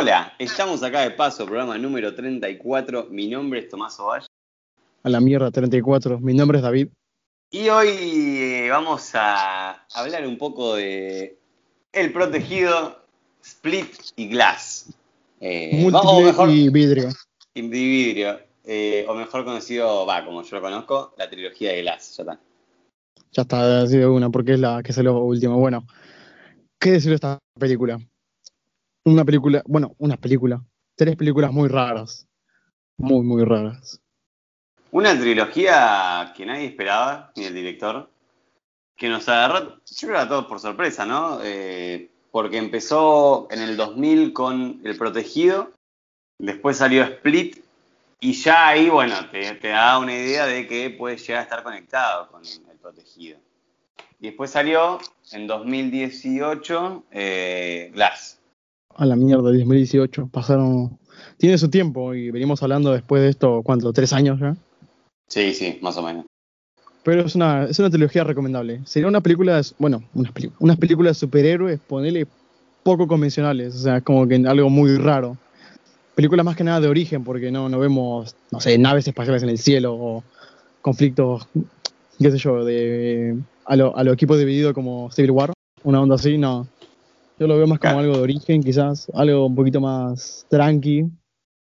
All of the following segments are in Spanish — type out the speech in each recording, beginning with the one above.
Hola, estamos acá de paso, programa número 34. Mi nombre es Tomás Ovalle. A la mierda, 34. Mi nombre es David. Y hoy eh, vamos a hablar un poco de El Protegido, Split y Glass. Eh, Múltiple y vidrio. Y vidrio. Eh, o mejor conocido, va, como yo lo conozco, la trilogía de Glass. Ya está. Ya está, así de una, porque es la que salió última. Bueno, ¿qué decir de esta película? Una película, bueno, una película. Tres películas muy raras. Muy, muy raras. Una trilogía que nadie esperaba, ni el director, que nos agarró, yo creo a todos por sorpresa, ¿no? Eh, porque empezó en el 2000 con El Protegido, después salió Split, y ya ahí, bueno, te, da una idea de que puede llegar a estar conectado con El Protegido. Y después salió en 2018 eh, Glass a la mierda, 2018. Pasaron. Tiene su tiempo y venimos hablando después de esto, ¿cuánto? ¿Tres años ya? Sí, sí, más o menos. Pero es una, es una trilogía recomendable. Sería una película, bueno, unas, unas películas de superhéroes, ponele poco convencionales, o sea, como que algo muy raro. Películas más que nada de origen, porque no, no vemos, no sé, naves espaciales en el cielo o conflictos, qué sé yo, de a lo, a lo equipo dividido como Civil War, una onda así, no. Yo lo veo más como algo de origen, quizás, algo un poquito más tranqui.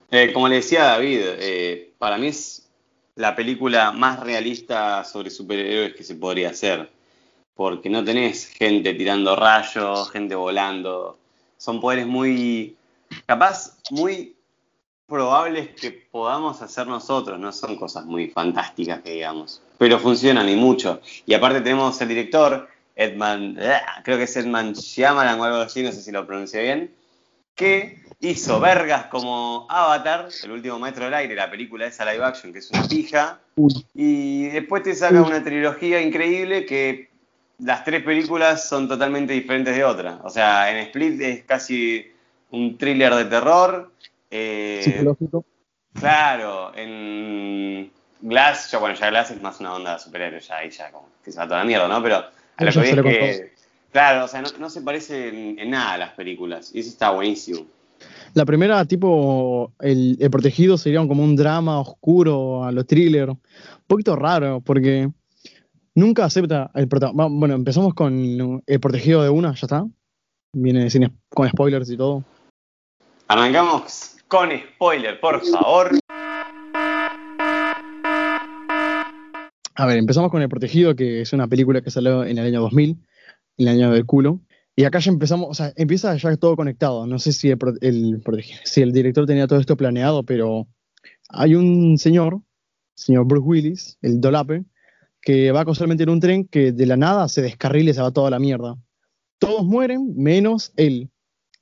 Eh, como le decía David, eh, para mí es la película más realista sobre superhéroes que se podría hacer. Porque no tenés gente tirando rayos, gente volando. Son poderes muy, capaz, muy probables que podamos hacer nosotros. No son cosas muy fantásticas que digamos. Pero funcionan y mucho. Y aparte tenemos el director Edman, eh, creo que es Edman Shyamalan o algo así, no sé si lo pronuncié bien, que hizo vergas como Avatar, el último maestro del aire, la película esa live action, que es una pija, y después te saca una trilogía increíble que las tres películas son totalmente diferentes de otra. O sea, en Split es casi un thriller de terror. Eh, Psicológico. Claro, en Glass, ya bueno, ya Glass es más una onda de superhéroe, ya ahí ya como que se va toda la mierda, ¿no? Pero claro, o sea, no, se parece en, nada a las películas. Y eso está buenísimo. La primera, tipo, el, protegido sería como un drama oscuro a los thriller. Un poquito raro, porque nunca acepta el protagonista. Bueno, empezamos con el protegido de una, ya está. Viene con spoilers y todo. Arrancamos con spoiler, por favor. A ver, empezamos con El Protegido, que es una película que salió en el año 2000, en el año del culo. Y acá ya empezamos, o sea, empieza ya todo conectado. No sé si el, si el director tenía todo esto planeado, pero hay un señor, señor Bruce Willis, el Dolape, que va casualmente en un tren que de la nada se descarrila y se va toda la mierda. Todos mueren, menos él.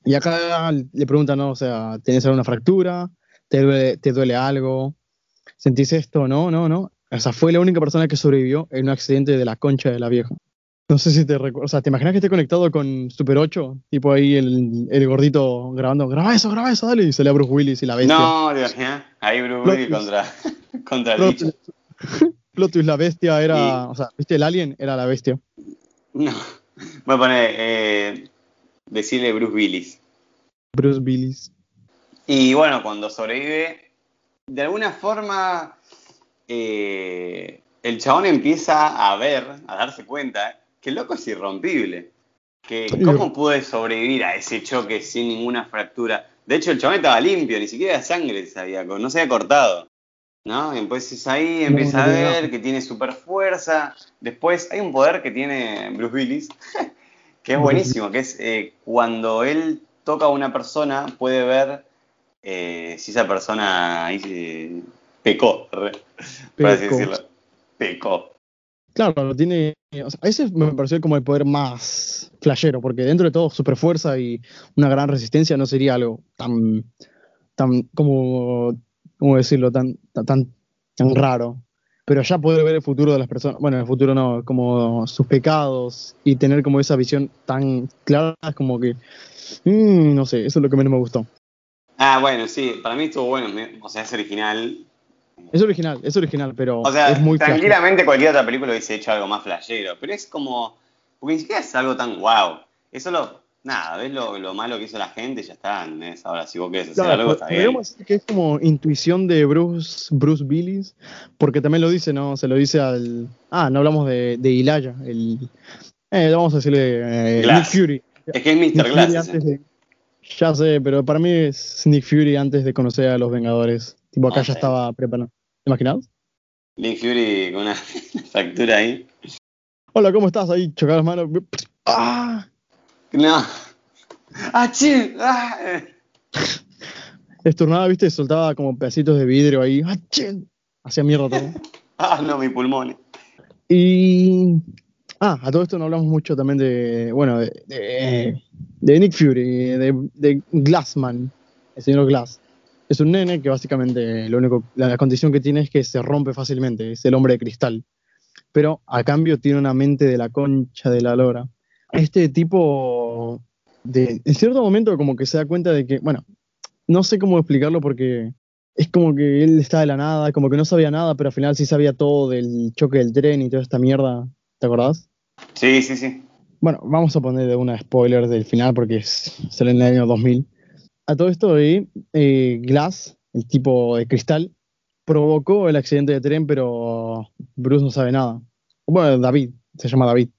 Y acá le preguntan, ¿no? O sea, ¿tenés alguna fractura? ¿Te duele, te duele algo? ¿Sentís esto? No, no, no. O sea, fue la única persona que sobrevivió en un accidente de la concha de la vieja. No sé si te recuerdas. O sea, ¿te imaginas que esté conectado con Super 8? Tipo ahí el, gordito grabando. Graba eso, graba eso, dale. Y sale a Bruce Willis y la bestia. No, Dios mío. Ahí Bruce Willis contra, contra el bicho. Plotus, la bestia era. O sea, ¿viste? El alien era la bestia. No. Voy a poner. Eh, decirle Bruce Willis. Bruce Willis. Y bueno, cuando sobrevive, de alguna forma eh, el chabón empieza a ver, a darse cuenta, que el loco es irrompible. Que cómo pude sobrevivir a ese choque sin ninguna fractura. De hecho, el chabón estaba limpio, ni siquiera sangre no se había cortado. ¿No? Y entonces ahí empieza a ver que tiene super fuerza. Después hay un poder que tiene Bruce Willis, que es buenísimo, que es eh, cuando él toca a una persona, puede ver eh, si esa persona pecó, por así decirlo. Pecó. Claro, tiene. O sea, ese me pareció como el poder más flashero, porque dentro de todo, super fuerza y una gran resistencia no sería algo tan. tan como. ¿Cómo decirlo? Tan, tan, tan raro. Pero ya poder ver el futuro de las personas, bueno, el futuro no, como sus pecados y tener como esa visión tan clara, como que. Mm, no sé, eso es lo que menos me gustó. Ah, bueno, sí, para mí estuvo bueno, o sea, es original, es original, es original, pero o sea, es muy tranquilamente cualquier otra película hubiese hecho algo más flashero, pero es como, porque ni siquiera es algo tan wow, es solo nada, ves lo, malo que hizo la gente y ya está. Ahora, si vos querés hacer algo, está bien. Decir que es como intuición de Bruce, Bruce Willis, porque también lo dice, ¿no? Se lo dice al. Ah, no hablamos de, de Ilaya, el. Eh, vamos a decirle. Eh, Nick Fury. Es que es Mr. Glass. ya sé, pero para mí es Nick Fury antes de conocer a los Vengadores. Tipo, acá ya estaba preparado. ¿Te imaginas? Nick Fury con una fractura ahí. Hola, ¿cómo estás? Ahí chocado las manos. ¡Ah! No. ¡Ah! ¡Ah! Viste, soltaba como pedacitos de vidrio ahí. ¡Ah, chi! Hacía mierda todo. ¡Ah, no, mi pulmón! Y. Ah, a todo esto no hablamos mucho también de. Bueno, de, de, Nick Fury, de, de, Glassman, el señor Glass. Es un nene que básicamente lo único, la condición que tiene es que se rompe fácilmente, es el hombre de cristal. Pero a cambio tiene una mente de la concha de la lora este tipo de, en cierto momento como que se da cuenta de que, bueno, no sé cómo explicarlo porque es como que él está de la nada, como que no sabía nada, pero al final sí sabía todo del choque del tren y toda esta mierda, ¿te acordás? Sí, sí, sí. Bueno, vamos a poner una spoiler del final porque sale en el año 2000. A todo esto de eh, Glass, el tipo de cristal, provocó el accidente de tren, pero Bruce no sabe nada. Bueno, David, se llama David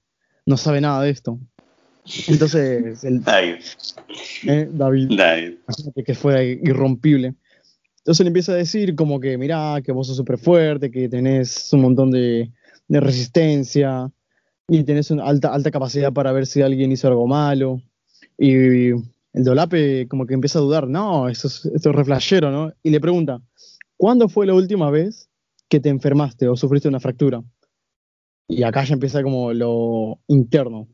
no sabe nada de esto. Entonces, el, David. Eh, David, David. que fue irrompible. Entonces le empieza a decir como que, mirá, que vos sos súper fuerte, que tenés un montón de, resistencia y tenés una alta, alta capacidad para ver si alguien hizo algo malo. Y el Dolape como que empieza a dudar, no, esto es, esto ¿no? Y le pregunta, ¿cuándo fue la última vez que te enfermaste o sufriste una fractura? Y acá ya empieza como lo interno.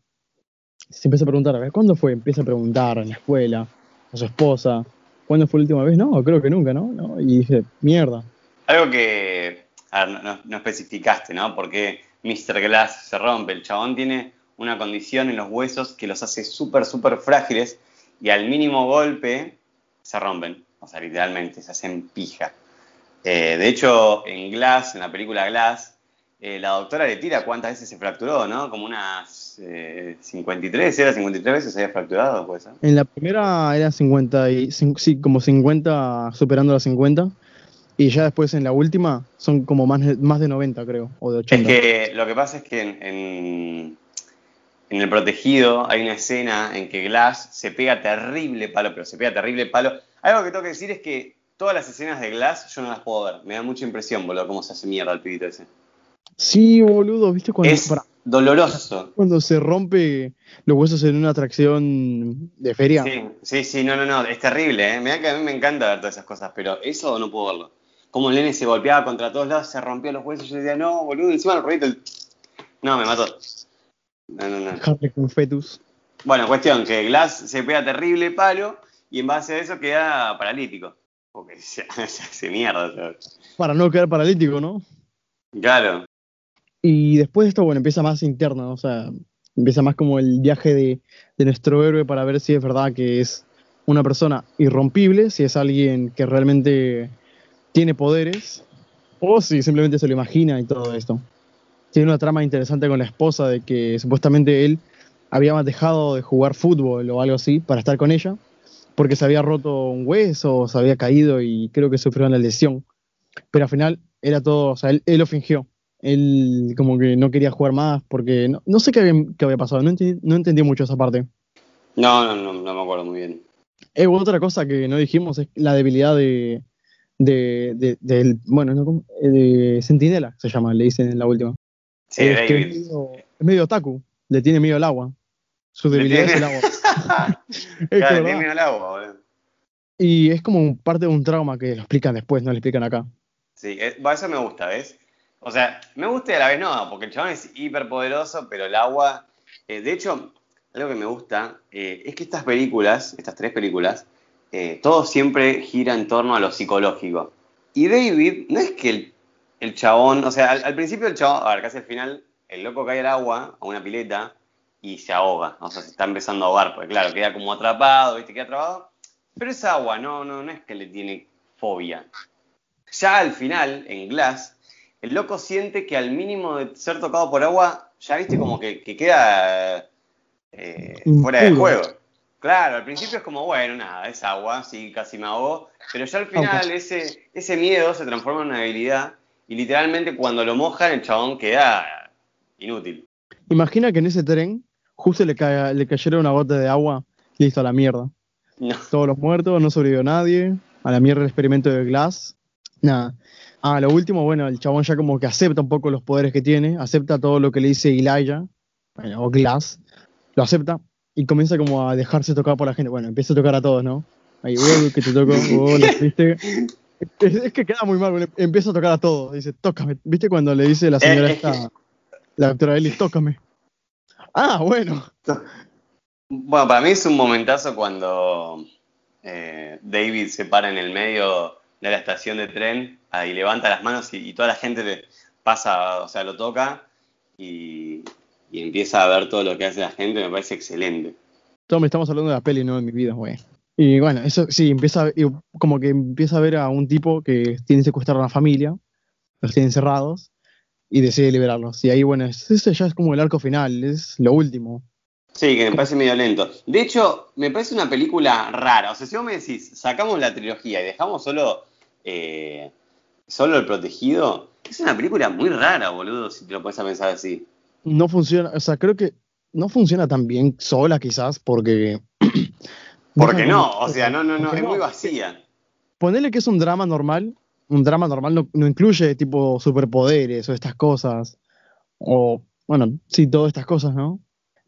Se empieza a preguntar, a ver, ¿cuándo fue? Empieza a preguntar en la escuela, a su esposa, ¿cuándo fue la última vez? No, creo que nunca, ¿no? Y dice, mierda. Algo que no, especificaste, ¿no? Porque Mr. Glass se rompe. El chabón tiene una condición en los huesos que los hace súper, súper frágiles y al mínimo golpe se rompen. O sea, literalmente, se hacen pija. Eh, de hecho, en Glass, en la película Glass, eh, la doctora le tira cuántas veces se fracturó, ¿no? Como unas 53, eh, ¿era 53 veces se había fracturado? ¿puede ser? En la primera era 50, y, sí, como 50, superando las 50. Y ya después en la última son como más, más de 90, creo, o de 80. Es que lo que pasa es que en, en, El Protegido hay una escena en que Glass se pega terrible palo, pero se pega terrible palo. Algo que tengo que decir es que todas las escenas de Glass yo no las puedo ver. Me da mucha impresión, boludo, cómo se hace mierda el pibito ese. Sí, boludo, ¿viste? Cuando, es doloroso. Cuando se rompe los huesos en una atracción de feria. Sí, sí, sí, no, no, no, es terrible, ¿eh? Mira que a mí me encanta ver todas esas cosas, pero eso no puedo verlo. Como el nene se golpeaba contra todos lados, se rompió los huesos, yo decía, no, boludo, encima el ruido. No, me mató. No, no, no. con fetus. Bueno, cuestión, que Glass se pega terrible palo y en base a eso queda paralítico. Porque se, se hace mierda. Para no quedar paralítico, ¿no? Claro. Y después de esto, bueno, empieza más interno, o sea, empieza más como el viaje de, nuestro héroe para ver si es verdad que es una persona irrompible, si es alguien que realmente tiene poderes, o si simplemente se lo imagina y todo esto. Tiene una trama interesante con la esposa de que supuestamente él había dejado de jugar fútbol o algo así para estar con ella, porque se había roto un hueso, se había caído y creo que sufrió una lesión. Pero al final era todo, o sea, él lo fingió él como que no quería jugar más porque no, sé qué había, pasado, no entendí, mucho esa parte. No, no, no, no me acuerdo muy bien. Eh, otra cosa que no dijimos es la debilidad de, de, del, bueno, ¿no? Eh, de Sentinela, se llama, le dicen en la última. Sí, es, que es, medio, es medio otaku, le tiene miedo al agua. Su debilidad es el agua. claro, le tiene miedo al agua, boludo. Y es como parte de un trauma que lo explican después, no lo explican acá. Sí, eso me gusta, ¿ves? O sea, me gusta y a la vez no, porque el chabón es hiperpoderoso, pero el agua. Eh, de hecho, algo que me gusta eh, es que estas películas, estas tres películas, eh, todo siempre gira en torno a lo psicológico. Y David, no es que el, chabón, o sea, al, principio el chabón, a ver, casi al final, el loco cae al agua, a una pileta, y se ahoga. O sea, se está empezando a ahogar, porque claro, queda como atrapado, ¿viste? Queda atrapado. Pero es agua, no, no, no es que le tiene fobia. Ya al final, en Glass, el loco siente que al mínimo de ser tocado por agua, ya viste como que, queda eh, fuera de juego. Claro, al principio es como, bueno, nada, es agua, sí, casi me ahogó, pero ya al final ese, ese miedo se transforma en una habilidad y literalmente cuando lo mojan el chabón queda inútil. Imagina que en ese tren justo le, le cayera una gota de agua, listo, a la mierda. Todos los muertos, no sobrevivió nadie, a la mierda el experimento de Glass, nada. Ah, lo último, bueno, el chabón ya como que acepta un poco los poderes que tiene, acepta todo lo que le dice Elijah, o Glass, lo acepta, y comienza como a dejarse tocar por la gente. Bueno, empieza a tocar a todos, ¿no? Ahí, oh, que te toco, oh, ¿viste? Es, que queda muy mal, empieza a tocar a todos. Dice, tócame. ¿Viste cuando le dice la señora esta, la doctora Ellis, tócame? Ah, bueno. Bueno, para mí es un momentazo cuando eh, David se para en el medio de la estación de tren y levanta las manos y, toda la gente pasa, o sea, lo toca y, y empieza a ver todo lo que hace la gente, me parece excelente. Todo me estamos hablando de la peli, no de mi vida, güey. Y bueno, eso sí, empieza, como que empieza a ver a un tipo que tiene secuestrado a una familia, los tiene encerrados, y decide liberarlos. Y ahí, bueno, ese ya es como el arco final, es lo último. Sí, que me parece medio lento. De hecho, me parece una película rara. O sea, si vos me decís, sacamos la trilogía y dejamos solo, eh, solo el protegido, es una película muy rara, boludo, si te lo puedes pensar así no funciona, o sea, creo que no funciona tan bien sola quizás porque... porque no, o sea, no, no, no, es muy vacía. Ponerle que es un drama normal, un drama normal no, incluye tipo superpoderes o estas cosas, o bueno, sí, todas estas cosas, ¿no?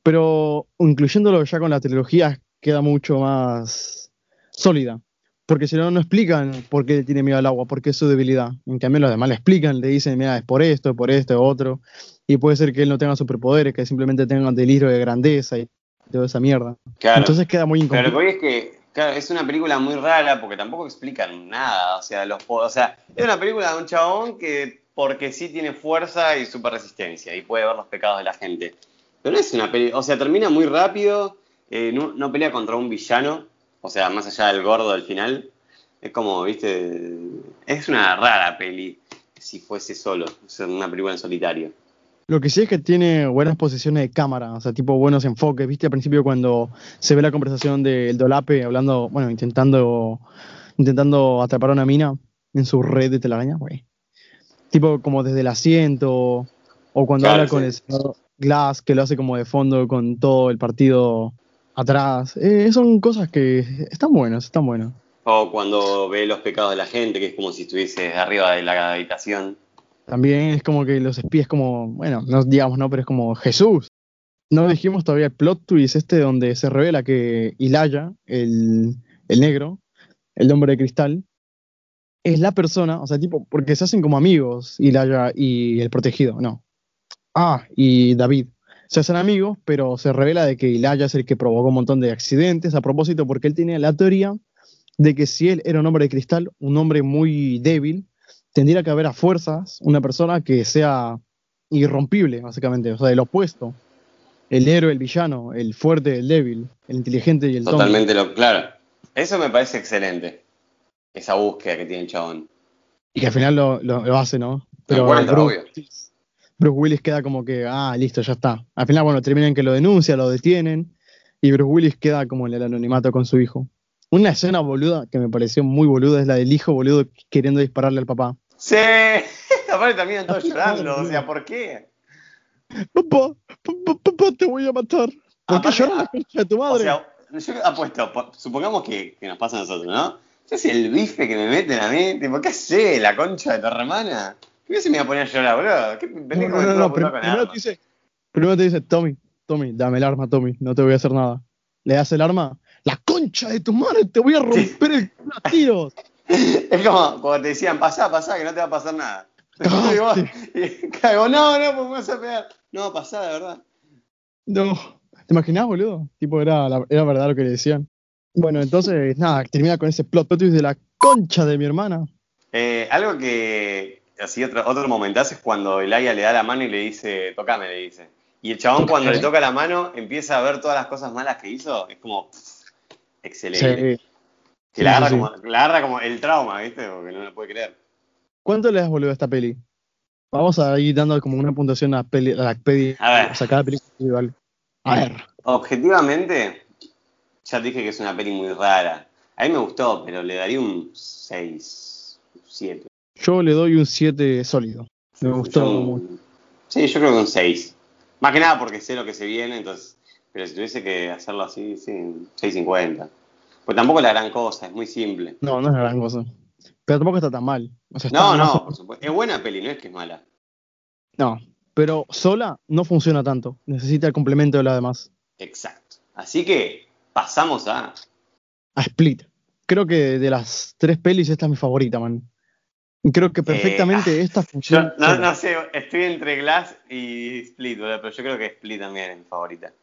Pero incluyéndolo ya con la trilogía queda mucho más sólida. Porque si no, no explican por qué tiene miedo al agua, por qué es su debilidad. En cambio, los demás le explican, le dicen, mira, es por esto, por esto, otro y puede ser que él no tenga superpoderes, que simplemente tenga un delirio de grandeza y toda esa mierda. Entonces queda muy incompleto. Pero lo que es que es una película muy rara porque tampoco explican nada, o sea, los o sea, es una película de un chabón que porque sí tiene fuerza y super resistencia y puede ver los pecados de la gente. Pero no es una película, o sea, termina muy rápido, eh, no, pelea contra un villano, o sea, más allá del gordo del final. Es como, viste, es una rara peli si fuese solo, o una película en solitario. Lo que sí es que tiene buenas posiciones de cámara, o sea, tipo buenos enfoques. ¿Viste al principio cuando se ve la conversación del Dolape hablando, bueno, intentando intentando atrapar a una mina en su red de telaraña, güey? Tipo como desde el asiento, o cuando habla con el señor Glass, que lo hace como de fondo con todo el partido atrás. Eh, son cosas que están buenas, están buenas. O cuando ve los pecados de la gente, que es como si estuviese arriba de la habitación. También es como que los espías, como, bueno, no digamos, no, pero es como Jesús. No dijimos todavía el plot twist este donde se revela que Ilaya, el, el negro, el hombre de cristal, es la persona, o sea, tipo, porque se hacen como amigos, Ilaya y el protegido, no. Ah, y David. Se hacen amigos, pero se revela de que Ilaya es el que provocó un montón de accidentes a propósito porque él tenía la teoría de que si él era un hombre de cristal, un hombre muy débil, tendría que haber a fuerzas una persona que sea irrompible, básicamente, o sea, el opuesto. El héroe, el villano, el fuerte, el débil, el inteligente y el Totalmente lo claro. Eso me parece excelente. Esa búsqueda que tiene el chabón. Y que al final lo, lo, hace, ¿no? Pero Bruce, Bruce, Willis queda como que, ah, listo, ya está. Al final, bueno, terminan que lo denuncia, lo detienen. Y Bruce Willis queda como en el anonimato con su hijo. Una escena boluda que me pareció muy boluda es la del hijo boludo queriendo dispararle al papá. Sí, aparte también todos llorando, o sea, ¿por qué? Papá, papá, te voy a matar. ¿Por qué lloras la concha de tu madre? O sea, yo apuesto, supongamos que, que, nos pasa a nosotros, ¿no? Yo sé el bife que me meten a mí, tipo, ¿qué hace la concha de tu hermana? ¿Qué se me iba a poner a llorar, boludo? ¿Qué pendejo no, no, no, primero, te dice, primero te dice, Tommy, Tommy, dame el arma, Tommy, no te voy a hacer nada. Le das el arma, la concha de tu madre, te voy a romper el culo a tiros. Es como cuando te decían, pasá, pasá, que no te va a pasar nada. y caigo, no, no, pues me vas a pegar. No, pasá, de verdad. No. ¿Te imaginás, boludo? Tipo, era, era verdad lo que le decían. Bueno, entonces, nada, termina con ese plot twist de la concha de mi hermana. Eh, algo que, así otro, otro momentazo es cuando Elaya le da la mano y le dice, tocame, le dice. Y el chabón cuando le toca la mano empieza a ver todas las cosas malas que hizo, es como, excelente. Que la, agarra Como, el trauma, ¿viste? Porque no lo puede creer. ¿Cuánto le das boludo a esta peli? Vamos a ir dando como una puntuación a, la peli. A ver. O sea, cada película. A ver. Objetivamente, ya dije que es una peli muy rara. A mí me gustó, pero le daría un 6, 7. Yo le doy un 7 sólido. Me gustó Yo- mucho. Sí, yo creo que un 6. Más que nada porque sé lo que se viene, entonces. Pero si tuviese que hacerlo así, sí, 6.50. Pues tampoco es la gran cosa, es muy simple. No, no es la gran cosa. Pero tampoco está tan mal. O sea, está No, no, por supuesto. Es buena peli, no es que es mala. No, pero sola no funciona tanto. Necesita el complemento de la demás. Exacto. Así que pasamos a. A Split. Creo que de las tres pelis esta es mi favorita, man. Creo que perfectamente esta Yo funciona. no, no sé, estoy entre Glass y Split, pero yo creo que Split también es mi favorita.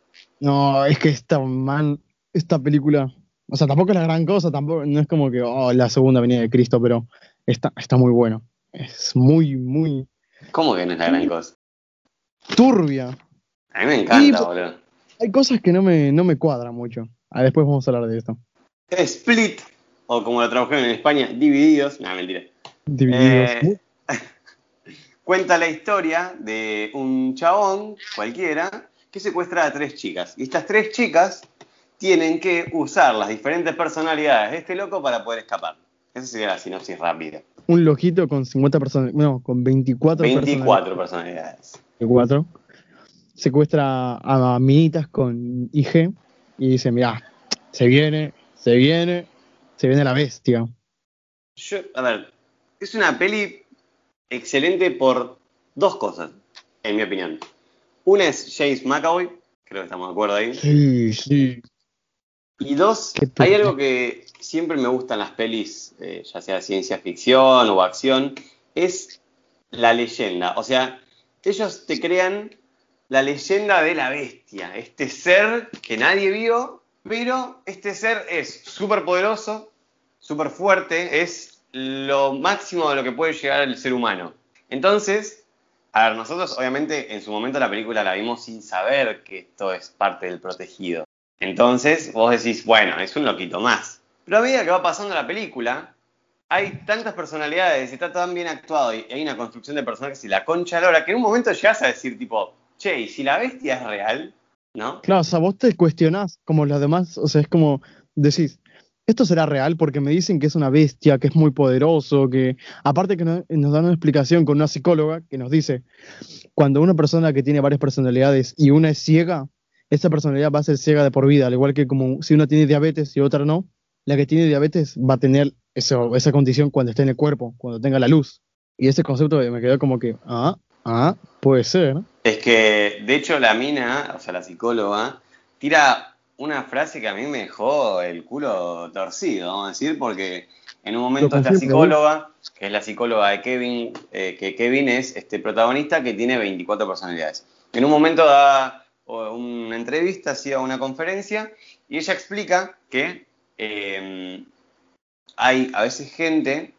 No, es que esta, man, esta película, o sea, tampoco es la gran cosa, tampoco, no es como que, oh, la segunda venida de Cristo, pero está, está muy bueno. Es muy, muy ¿Cómo que no es la gran cosa? turbia. A mí me encanta, Y- boludo. Hay cosas que no me, no me cuadran mucho. Ah, después vamos a hablar de esto. Split, o como lo tradujeron en España, Divididos. No, mentira. Divididos. Eh, cuenta la historia de un chabón cualquiera que secuestra a tres chicas. Y estas tres chicas tienen que usar las diferentes personalidades de este loco para poder escapar. Esa sería la sinopsis rápida. Un loquito con 50 personas, no, con 24 24 personalidades. 24. Secuestra a minitas con IG y dice, mirá, se viene, se viene, se viene la bestia. Yo, a ver, es una peli excelente por dos cosas, en mi opinión. Una es James McAvoy, creo que estamos de acuerdo ahí. Sí, sí. Y dos, hay algo que siempre me gustan las pelis, eh, ya sea ciencia ficción o acción, es la leyenda. O sea, ellos te crean la leyenda de la bestia, este ser que nadie vio, pero este ser es súper poderoso, súper fuerte, es lo máximo de lo que puede llegar el ser humano. Entonces, a ver, nosotros obviamente en su momento la película la vimos sin saber que esto es parte del protegido. Entonces vos decís, bueno, es un loquito más. Pero a medida que va pasando la película, hay tantas personalidades está tan bien actuado y hay una construcción de personajes y la concha lora que en un momento llegas a decir tipo, che, ¿y si la bestia es real? ¿No? Claro, o sea, vos te cuestionás como los demás, o sea, es como decís, ¿esto será real? Porque me dicen que es una bestia, que es muy poderoso, que aparte que no- nos dan una explicación con una psicóloga que nos dice, cuando una persona que tiene varias personalidades y una es ciega, esa personalidad va a ser ciega de por vida, al igual que como si una tiene diabetes y otra no, la que tiene diabetes va a tener esa condición cuando esté en el cuerpo, cuando tenga la luz. Y ese concepto me quedó como que, ah, ah, puede ser. Es que, de hecho, la mina, o sea, la psicóloga, tira una frase que a mí me dejó el culo torcido, vamos a decir, porque en un momento esta psicóloga, que es la psicóloga de Kevin, eh, que Kevin es este protagonista que tiene 24 personalidades. En un momento da una entrevista, hacía una conferencia, y ella explica que eh, hay a veces gente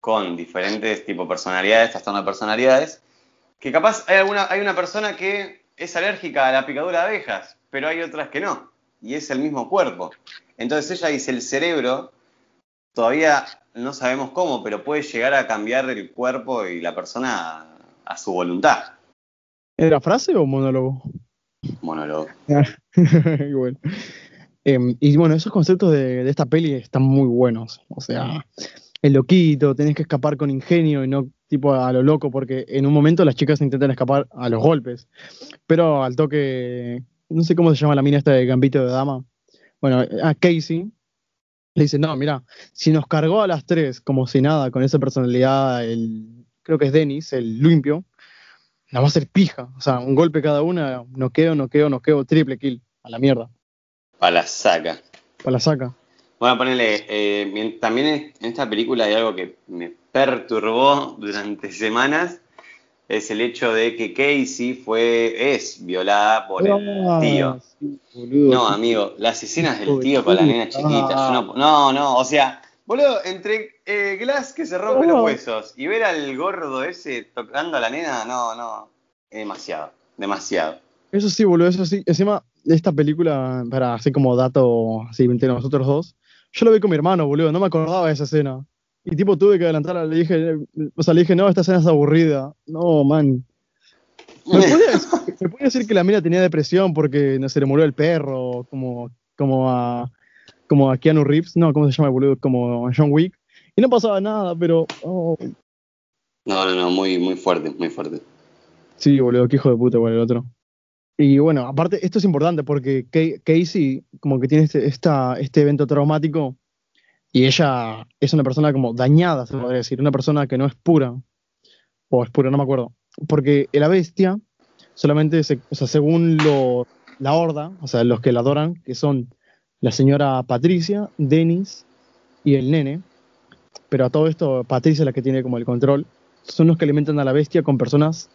con diferentes tipo personalidades, trastorno de personalidades, que capaz hay, alguna, hay una persona que es alérgica a la picadura de abejas, pero hay otras que no, y es el mismo cuerpo. Entonces ella dice, el cerebro, todavía no sabemos cómo, pero puede llegar a cambiar el cuerpo y la persona a, a su voluntad. ¿Era frase o monólogo? Monólogo. Igual. Em, y bueno, esos conceptos de, de esta peli están muy buenos. O sea, el loquito, tenés que escapar con ingenio y no tipo a lo loco, porque en un momento las chicas intentan escapar a los golpes. Pero al toque, no sé cómo se llama la mina esta de Gambito de Dama. Bueno, a Casey le dice, no, mira, si nos cargó a las tres como si nada, con esa personalidad, el, creo que es Dennis, el limpio, la va a hacer pija. O sea, un golpe cada una, noqueo, noqueo, noqueo, triple kill, a la mierda. A la saca. O la saca. Bueno, ponele, eh, también en esta película hay algo que me perturbó durante semanas, es el hecho de que Casey fue, es violada por el Ah, tío. sí, boludo. No, amigo, las escenas del tío con la nena chiquita, yo no, no, no, o sea, boludo, entre eh, Glass que se rompe los huesos y ver al gordo ese tocando a la nena, no, no, es demasiado, demasiado. Eso sí, boludo, eso sí. Encima, esta película, para así como dato, así entre nosotros dos, yo lo vi con mi hermano, boludo, no me acordaba de esa escena. Y tipo, tuve que adelantarla, le dije, o sea, le dije, no, esta escena es aburrida. No, man. ¿Me puede, decir, me puede decir que la mina tenía depresión porque no se le murió el perro, como, como a, como a Keanu Reeves, no, ¿cómo se llama el boludo? Como John Wick. Y no pasaba nada, pero. oh, No, no, no, muy, muy fuerte, muy fuerte. sí, boludo, qué hijo de puta, igual el otro. Y bueno, aparte, esto es importante porque Ca- Casey, como que tiene este, esta, este evento traumático, y ella es una persona como dañada, se podría decir, una persona que no es pura. O es pura, no me acuerdo. Porque la bestia, solamente, se- o sea, según lo, la horda, o sea, los que la adoran, que son la señora Patricia, Dennis y el nene, pero a todo esto, Patricia es la que tiene como el control, son los que alimentan a la bestia con personas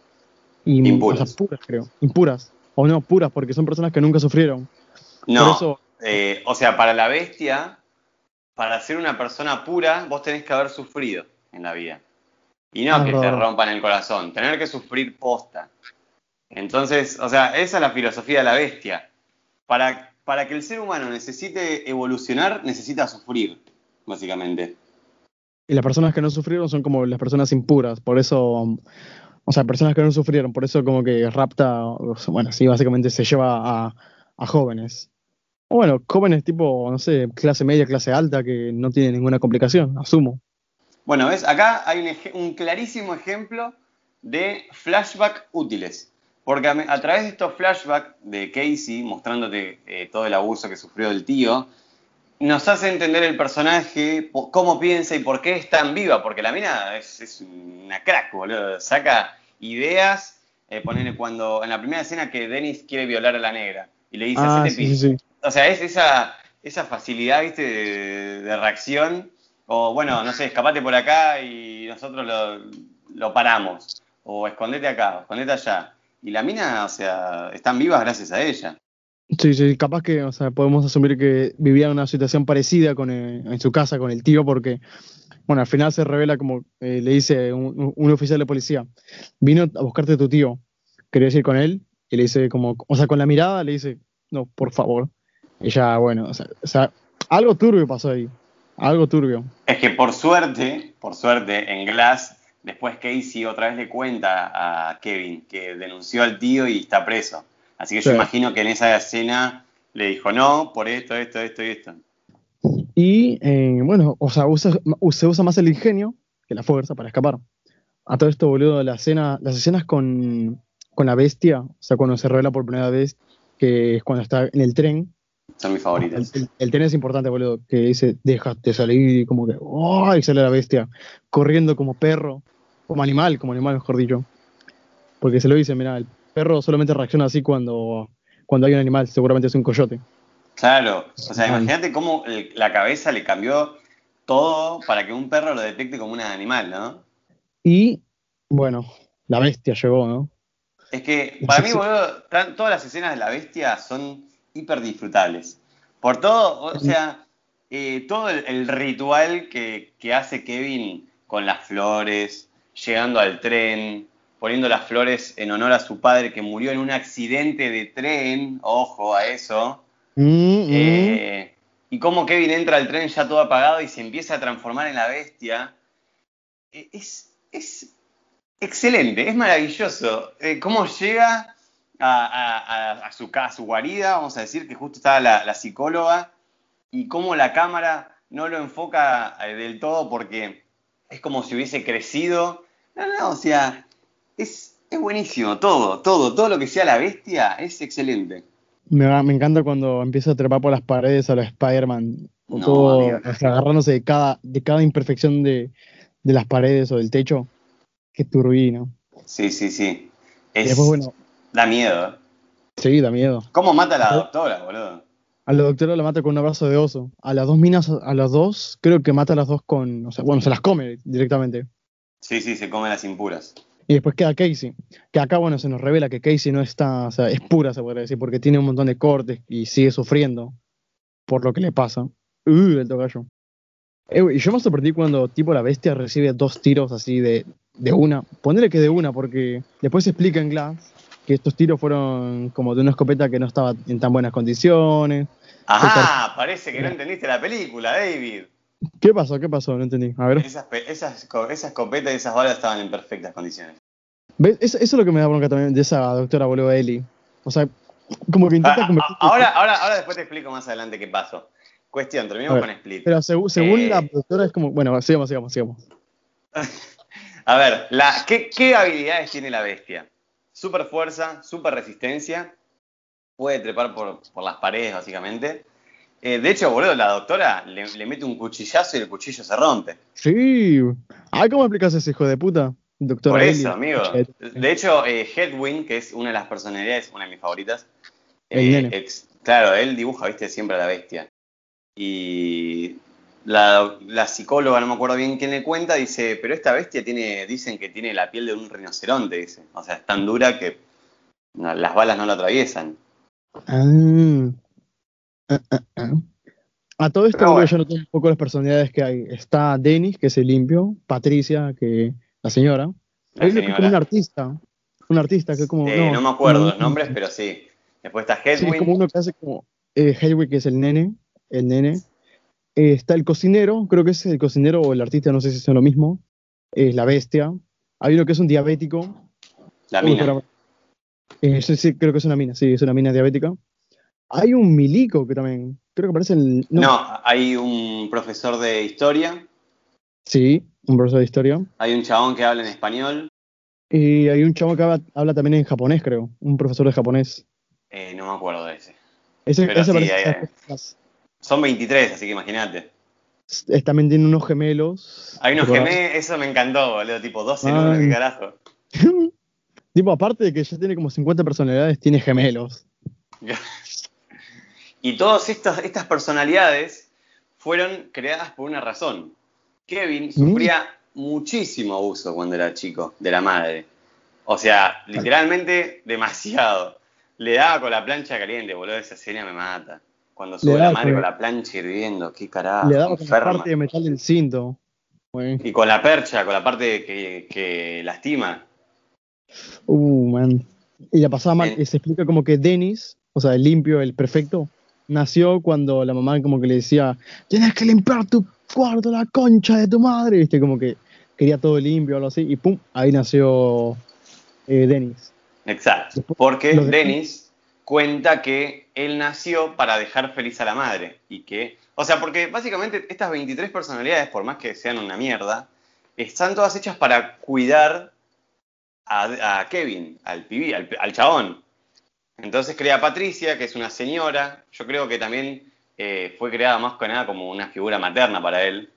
im- Impuras. o sea, puras, creo. Impuras. O no, puras, porque son personas que nunca sufrieron. No, Por eso, eh, o sea, para la bestia, para ser una persona pura, vos tenés que haber sufrido en la vida. Y no Ah, que te rompan el corazón, tener que sufrir posta. Entonces, o sea, esa es la filosofía de la bestia. Para, para que el ser humano necesite evolucionar, necesita sufrir, básicamente. y las personas que no sufrieron son como las personas impuras. Por eso, o sea, personas que no sufrieron. Por eso, como que rapta, bueno, sí, básicamente se lleva a, a jóvenes. O bueno, jóvenes tipo, no sé, clase media, clase alta, que no tienen ninguna complicación, asumo. Bueno, ves, acá hay un, clarísimo ejemplo de flashback útiles. Porque a, través de estos flashbacks de Casey, mostrándote eh, todo el abuso que sufrió el tío, nos hace entender el personaje, cómo piensa y por qué es tan viva. Porque la mina es, es una crack, boludo. Saca ideas. Eh, ponele cuando, en la primera escena que Dennis quiere violar a la negra. Y le dice, Ah, sí, sí. O sea, es esa, esa facilidad, ¿viste? De, reacción. O bueno, no sé, escapate por acá y nosotros lo, lo paramos. O escondete acá, escondete allá. Y la mina, o sea, están vivas gracias a ella. Sí, sí, capaz que, o sea, podemos asumir que vivía una situación parecida con el- en su casa con el tío, porque, bueno, al final se revela como eh, le dice un, un oficial de policía, vino a buscarte tu tío, quería ir con él, y le dice como, o sea, con la mirada le dice, no, por favor. Y ya, bueno, o sea, o sea, algo turbio pasó ahí, algo turbio. Es que por suerte, por suerte, en Glass, después Casey otra vez le cuenta a Kevin que denunció al tío y está preso. Así que yo imagino que en esa escena le dijo, no, por esto, esto, esto y esto. Y, eh, bueno, o sea, usa- se usa más el ingenio que la fuerza para escapar. A todo esto, boludo, la escena, las escenas con, con la bestia, o sea, cuando se revela por primera vez, que es cuando está en el tren, Son mis favoritas. el- el tren es importante, boludo, que dice, déjate salir, y como que, ¡oh! y sale la bestia, corriendo como perro, como animal, como animal, mejor dicho. Porque se lo dice, mira, el perro solamente reacciona así cuando, cuando hay un animal, seguramente es un coyote. Claro, o sea, imagínate cómo el- la cabeza le cambió todo para que un perro lo detecte como un animal, ¿no? Y, bueno, la bestia llegó, ¿no? Es que para mí, boludo, todas las escenas de la bestia son hiper disfrutables. Por todo, o sea, eh, todo el, el ritual que, que hace Kevin con las flores, llegando al tren, poniendo las flores en honor a su padre que murió en un accidente de tren, ojo a eso. Mm, mm. Eh, y cómo Kevin entra al tren ya todo apagado y se empieza a transformar en la bestia. Eh, Es, es excelente, es maravilloso. Cómo llega a, a- a- a su, a su guarida, vamos a decir que justo estaba la, la psicóloga, y cómo la cámara no lo enfoca eh, del todo porque es como si hubiese crecido. No, no, o sea, es, es buenísimo, todo, todo, todo lo que sea la bestia es excelente. Me, va- me encanta cuando empieza a trepar por las paredes a los Spider-Man, con No, todo, amigo. o sea, agarrándose de cada, de cada imperfección de, de las paredes o del techo. Qué turbina. Sí, sí, sí. Y Es, después, bueno, Da miedo. ¿eh? sí, da miedo. ¿Cómo mata a la doctora, boludo? A la doctora la mata con un abrazo de oso. A las dos minas, a las dos, creo que mata a las dos con, o sea, bueno, se las come directamente. Sí, sí, se come las impuras. Y después queda Casey. Que acá, bueno, se nos revela que Casey no está, o sea, es pura, se podría decir, porque tiene un montón de cortes y sigue sufriendo por lo que le pasa. Uh, el tocayo. Eh, y yo me sorprendí cuando, tipo, la bestia recibe dos tiros así de, de una. Ponele que de una, porque después se explica en Glass que estos tiros fueron como de una escopeta que no estaba en tan buenas condiciones. Ajá, parece que no entendiste la película, David. ¿Qué pasó? ¿Qué pasó? No entendí. A ver. Esas, esas, co- esa escopeta y esas balas estaban en perfectas condiciones. ¿Ves? Eso, eso es lo que me da bronca también de esa doctora boludo Ellie. O sea, como que intenta Ah, ah, ahora, ahora, ahora después te explico más adelante qué pasó. cuestión, terminamos con Split. Pero según, según Eh, la productora es como, bueno, sigamos, sigamos, sigamos. A ver, la, ¿qué, qué habilidades tiene la bestia? Super fuerza, super resistencia, puede trepar por, por las paredes, básicamente. Eh, de hecho, boludo, la doctora le, le mete un cuchillazo y el cuchillo se rompe. Sí. Ay, ¿cómo explicas ese hijo de puta? Doctor Por eso, amigo. De hecho, eh, Hedwin, que es una de las personalidades, una de mis favoritas, eh, ex- claro, él dibuja, viste, siempre a la bestia. Y la, la psicóloga, no me acuerdo bien quién le cuenta, dice, pero esta bestia tiene, dicen que tiene la piel de un rinoceronte, dice. O sea, es tan dura que no, las balas no la atraviesan. Ah. Ah, ah. A todo esto bueno. yo noté un poco las personalidades que hay. Está Dennis, que es el limpio, Patricia, que la señora. Hay que como un artista. Un artista que es como. No, me acuerdo los no, nombres, pero sí. Después está Sí, es como uno que hace como. Eh, Hedwig, que es el nene. El nene. Eh, está el cocinero, creo que es el cocinero o el artista, no sé si son lo mismo. Es la bestia. Hay uno que es un diabético. la mina. Eh, sí, sí, creo que es una mina, sí, es una mina diabética. Hay un milico que también, creo que parece el... no, hay un profesor de historia, Sí, un profesor de historia. hay un chabón que habla en español, Y hay un chavo que habla, habla también en japonés, creo. Un profesor de japonés. eh, no me acuerdo de ese. Ese, Pero ese sí, parece hay- más- Son 23, así que imagínate. también tiene unos gemelos. Hay unos gemelos, eso me encantó, boludo, tipo 12 en uno, qué carajo. tipo, aparte de que ya tiene como 50 personalidades, tiene gemelos. Y todas estas, estas personalidades fueron creadas por una razón. Kevin sufría muchísimo abuso cuando era chico de la madre. O sea, literalmente demasiado. Le daba con la plancha caliente, boludo, esa escena me mata. Cuando sube la madre con- la plancha hirviendo, qué carajo, Le daba con la parte de metal del cinto. Y con la percha, con la parte que, que lastima. Uh, man. Y la pasaba mal. Y se explica como que Dennis, o sea, el limpio, el perfecto, nació cuando la mamá como que le decía, tienes que limpiar tu cuarto, la concha de tu madre. Viste, como que quería todo limpio o algo así. Y pum, ahí nació eh, Dennis. Exacto. Después, Porque Dennis cuenta que él nació para dejar feliz a la madre. Y que. O sea, porque básicamente estas 23 personalidades, por más que sean una mierda, están todas hechas para cuidar a, Kevin, al pibí, al, al chabón. Entonces crea a Patricia, que es una señora. Yo creo que también eh, fue creada más que nada como una figura materna para él.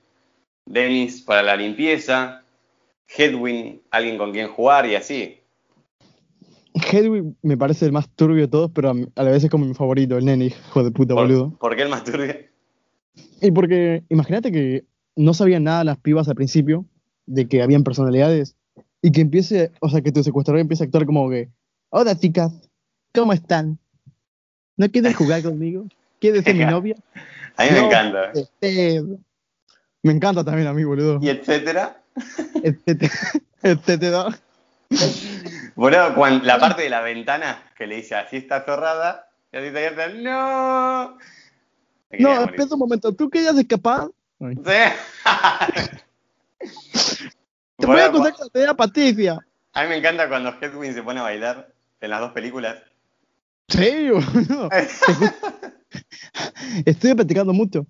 Dennis para la limpieza. Hedwin, alguien con quien jugar y así. Hedwig me parece el más turbio de todos, pero a, la vez es como mi favorito, el nene, hijo de puta, boludo. ¿Por, ¿por qué el más turbio? Y porque, imagínate que no sabían nada las pibas al principio, de que habían personalidades, y que empiece, o sea, que tu secuestrador empiece a actuar como que, hola chicas, ¿cómo están? ¿No quieren jugar conmigo? ¿Quieres ser mi novia? A mí me encanta. este, Me encanta también a mí, boludo. Y etcétera. Etcétera. Etcétera. Boludo, cuando, la parte de la ventana que le dice así está cerrada, y así está abierta, ¡no! No, morir. espera un momento, ¿tú querías escapar? Ay. Sí. Te voy a contar que te da Patricia. a mí me encanta cuando Hedwig se pone a bailar en las dos películas. Sí, boludo. Estoy practicando mucho.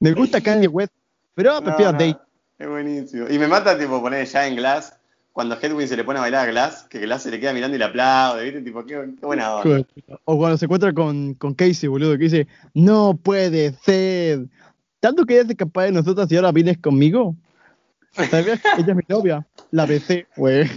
Me gusta Kanye West, pero prefiero a No, Date. no, Es buenísimo. Y me mata, tipo, poner ya en Glass, cuando Hedwig se le pone a bailar a Glass, que Glass se le queda mirando y le aplaude, ¿viste? Tipo, qué, qué buena onda. O cuando se encuentra con, con Casey, boludo, que dice, no puede ser. ¿Tanto querías escapar de nosotros y ahora vienes conmigo? ¿Sabías que ella es mi novia? La besé, güey.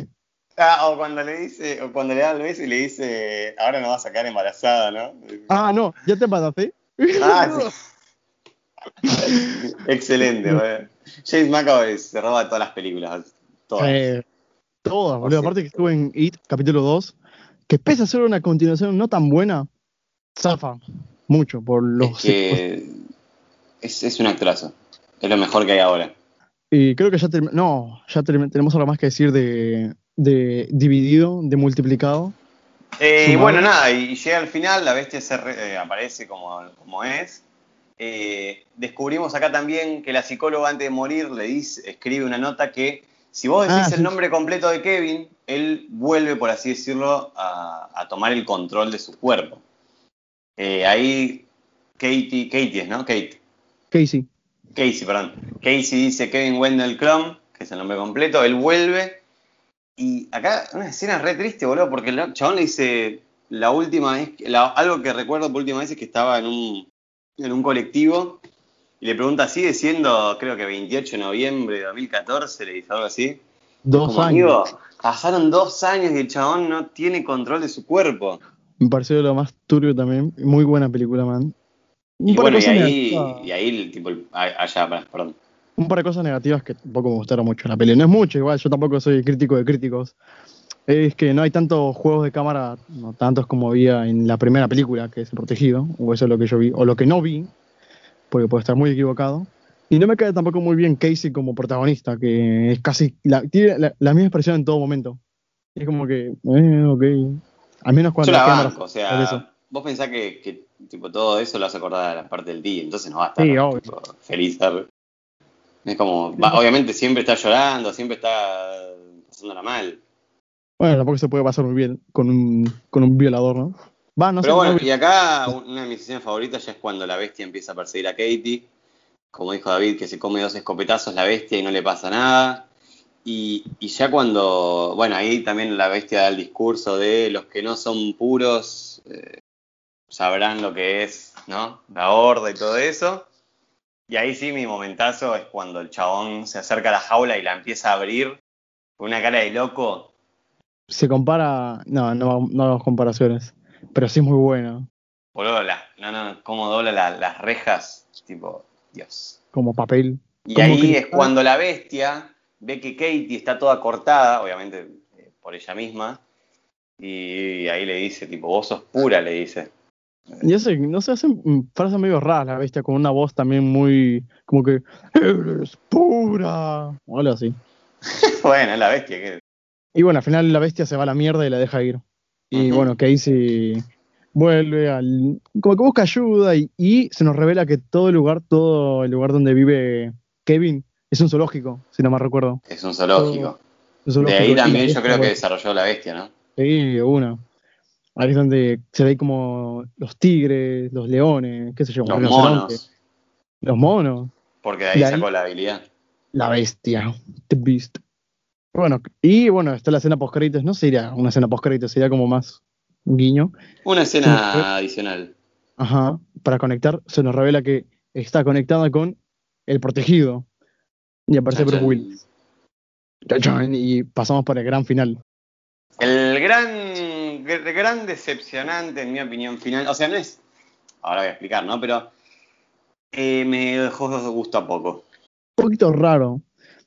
Ah, o cuando le dice, o cuando le da el beso y le dice, ahora no vas a quedar embarazada, ¿no? Ah, no, ya te embaracé. Ah, sí. Excelente, güey. James McAvoy se roba todas las películas. Todas. Eh, todas, boludo. Sí. Aparte que estuve en It, capítulo 2, que pese a ser una continuación no tan buena, zafa mucho por los... es que es, es un actorazo. Es lo mejor que hay ahora. Y creo que ya no, ya tenemos algo más que decir de, de dividido, de multiplicado. Eh, y Sumado. bueno, nada, y llega al final, la bestia se re- eh, aparece como, como es. Eh, descubrimos acá también que la psicóloga antes de morir le dice, escribe una nota que si vos decís Ah, el nombre completo de Kevin, él vuelve, por así decirlo, a, a tomar el control de su cuerpo. Eh, ahí Katie, Katie es, ¿no? Kate. Casey. Casey, perdón. Casey dice Kevin Wendell Crumb, que es el nombre completo, él vuelve. Y acá una escena re triste, boludo, porque el chabón le dice la última vez, la- algo que recuerdo por última vez es que estaba en un, en un colectivo y le pregunta, ¿sigue siendo, creo que 28 de noviembre de 2014? Le dice algo así. Dos Como, años. amigo, pasaron dos años y el chabón no tiene control de su cuerpo. Me pareció lo más turbio también. Muy buena película, man. Un Y par, de bueno, y cosas ahí, negativas- y ahí el tipo, ah, allá, perdón. un par de cosas negativas que tampoco me gustaron mucho en la peli. No es mucho, igual, yo tampoco soy crítico de críticos. Es que no hay tantos juegos de cámara, no tantos como había en la primera película, que es El Protegido, o eso es lo que yo vi, o lo que no vi, porque puedo estar muy equivocado. Y no me cae tampoco muy bien Casey como protagonista, que es casi, la, tiene la, la misma expresión en todo momento. Es como que, eh, ok. Al menos cuando Yo la banco, o sea, vos pensás que, que, tipo, todo eso lo vas a acordar a la parte del día, entonces no va a estar Sí, obvio. tipo, feliz. ¿sabes? Es como, va- obviamente siempre está llorando, siempre está pasándola mal. Bueno, tampoco se puede pasar muy bien con un, con un violador, ¿no? Va, no Pero sé. bueno, no- y acá una de mis escenas favoritas ya es cuando la bestia empieza a perseguir a Katie. Como dijo David, que se come dos escopetazos la bestia y no le pasa nada. Y, y ya cuando, bueno, ahí también la bestia da el discurso de los que no son puros eh, sabrán lo que es, ¿no? La horda y todo eso. Y ahí sí mi momentazo es cuando el chabón se acerca a la jaula y la empieza a abrir con una cara de loco. se compara. No, no, no hagamos comparaciones. Pero sí es muy buena. Boludo, la- no, no, cómo dobla la- las rejas, tipo, Dios. Como papel. Y Como ahí es cuando la bestia ve que Katie está toda cortada, obviamente eh, por ella misma, y ahí le dice, tipo, vos sos pura, le dice. Y eso, no sé, hacen frases medio raras la bestia, con una voz también muy. Como que. ¡Eres pura! O algo así. bueno, es la bestia, que Y bueno, al final la bestia se va a la mierda y la deja ir. Y bueno, Casey vuelve al. Como que busca ayuda y, y se nos revela que todo el lugar, todo el lugar donde vive Kevin es un zoológico, si no me recuerdo. es un zoológico. Un De ahí también yo creo que desarrolló la bestia, ¿no? Sí, una. Ahí es donde se ve como los tigres, los leones, qué sé yo, Los monos, los monos, porque de ahí De ahí- sacó la habilidad. la bestia, the beast. Bueno, y bueno, está la escena post créditos, no sería una escena post créditos, sería como más un guiño. Una escena adicional. Ajá, para conectar, se nos revela que está conectada con el protegido. Y aparece Bruce. Willis. Y pasamos por el gran final. El gran, gr- gran decepcionante, en mi opinión, final. O sea, no es. Ahora voy a explicar, ¿no? Pero eh, me dejó gusto a poco. Un poquito raro.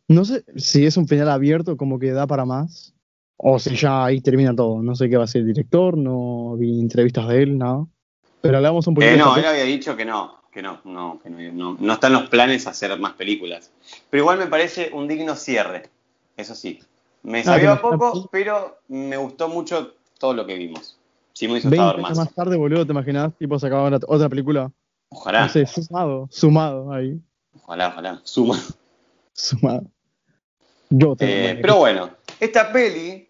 No sé si es un final abierto, como que da para más. O si ya ahí termina todo. No sé qué va a ser el director, no vi entrevistas de él, nada. Pero hablamos un poquito Eh, no, él había dicho que no, que no, no, que no, no, no están los planes hacer más películas. Pero igual me parece un digno cierre, eso sí. Me Ah, sabió a poco, pero me gustó mucho todo lo que vimos. Sí me hizo 20 estar años más. más tarde, boludo, ¿te imaginas? Tipo, sacaban otra- otra película. Ojalá, No sé, sumado, sumado ahí. ojalá, ojalá. Suma. Sumado. Yo Eh, pero bueno, esta peli,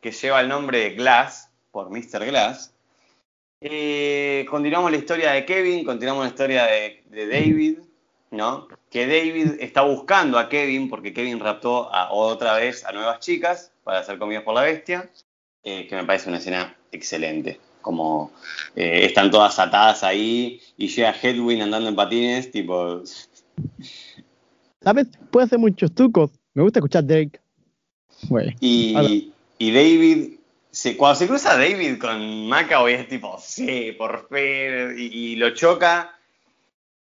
que lleva el nombre de Glass, por Mr. Glass, eh, continuamos la historia de Kevin, continuamos la historia de, de David, ¿no? Que David está buscando a Kevin porque Kevin raptó a, otra vez a nuevas chicas para ser comidos por la bestia, eh, que me parece una escena excelente. Como están todas atadas ahí y llega Hedwig andando en patines, tipo, ¿Sabes? Puede hacer muchos trucos. Me gusta escuchar Drake. Y, David, se, cuando se cruza David con Macaboy es tipo, sí, por fin, y, y lo choca,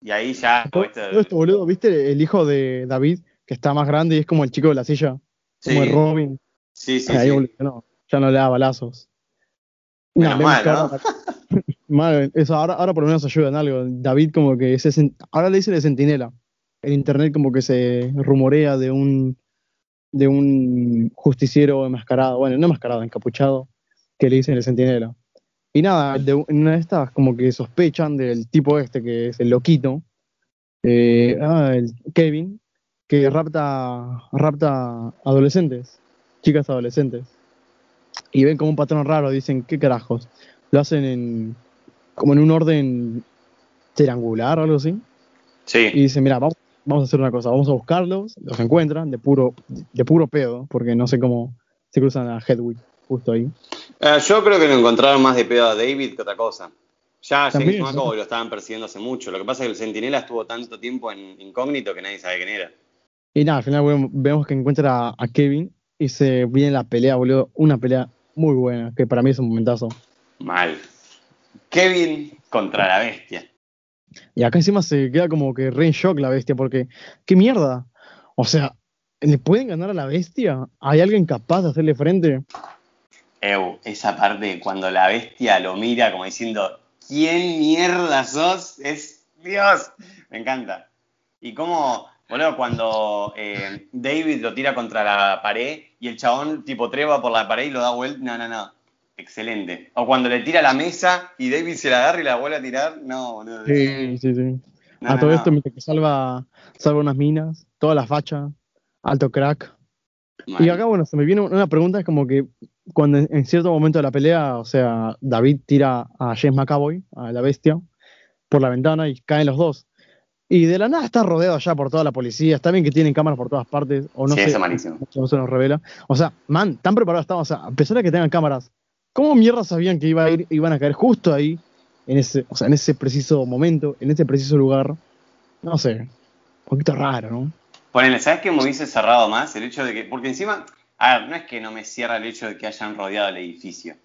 y ahí ya... Todo, ¿viste? todo esto, boludo, ¿viste el hijo de David, que está más grande y es como el chico de la silla? Como el Robin. sí, sí, ahí sí. evolucionó. Ya no le da balazos. Menos mal, ¿no? ahora- Mal, eso, ahora, ahora por lo menos ayuda en algo. David como que ahora le dice de sentinela. En internet como que se rumorea de un de un justiciero enmascarado, bueno, no enmascarado, encapuchado, que le dicen el sentinela. Y nada, de, en una de estas como que sospechan del tipo este que es el loquito, eh, ah, el Kevin, que rapta, rapta adolescentes, chicas adolescentes. Y ven como un patrón raro, dicen, ¿qué carajos? Lo hacen en como en un orden triangular o algo así. Sí. Y dice, mira, vamos, vamos a hacer una cosa, vamos a buscarlos, los encuentran de puro, de puro pedo, porque no sé cómo se cruzan a Hedwig justo ahí. Eh, yo creo que lo encontraron más de pedo a David que otra cosa. Ya James sí. lo estaban persiguiendo hace mucho. Lo que pasa es que el Centinela estuvo tanto tiempo en incógnito que nadie sabe quién era. Y nada, al final vemos, que encuentra a Kevin y se viene la pelea, boludo, una pelea muy buena, que para mí es un momentazo. Mal. Kevin contra la bestia. Y acá encima se queda como que re shock la bestia, porque, ¿qué mierda? O sea, ¿le pueden ganar a la bestia? ¿Hay alguien capaz de hacerle frente? Ew, esa parte cuando la bestia lo mira como diciendo, ¿quién mierda sos? Es Dios. Me encanta. Y cómo, boludo, cuando eh, David lo tira contra la pared y el chabón tipo treba por la pared y lo da vuelta. No, no, no. Excelente. O cuando le tira la mesa y David se la agarra y la vuelve a tirar. No, boludo. Sí, sí, sí. No, a no, todo no. esto, mientras que salva, salva unas minas, toda la facha, alto crack. Y acá, bueno, se me viene una pregunta, es como que cuando en, cierto momento de la pelea, o sea, David tira a James McAvoy, a la bestia, por la ventana y caen los dos. Y de la nada está rodeado ya por toda la policía, está bien que tienen cámaras por todas partes, o no Sí, sé, no se nos revela. O sea, man, tan preparados estaban, o sea, a pesar de que tengan cámaras, ¿cómo mierda sabían que iba a ir, iban a caer justo ahí, en ese, o sea, en ese preciso momento, en ese preciso lugar? No sé, un poquito raro, ¿no? Ponele, ¿sabes qué me hubiese cerrado más? El hecho de que. Porque encima. A ver, no es que no me cierra el hecho de que hayan rodeado el edificio.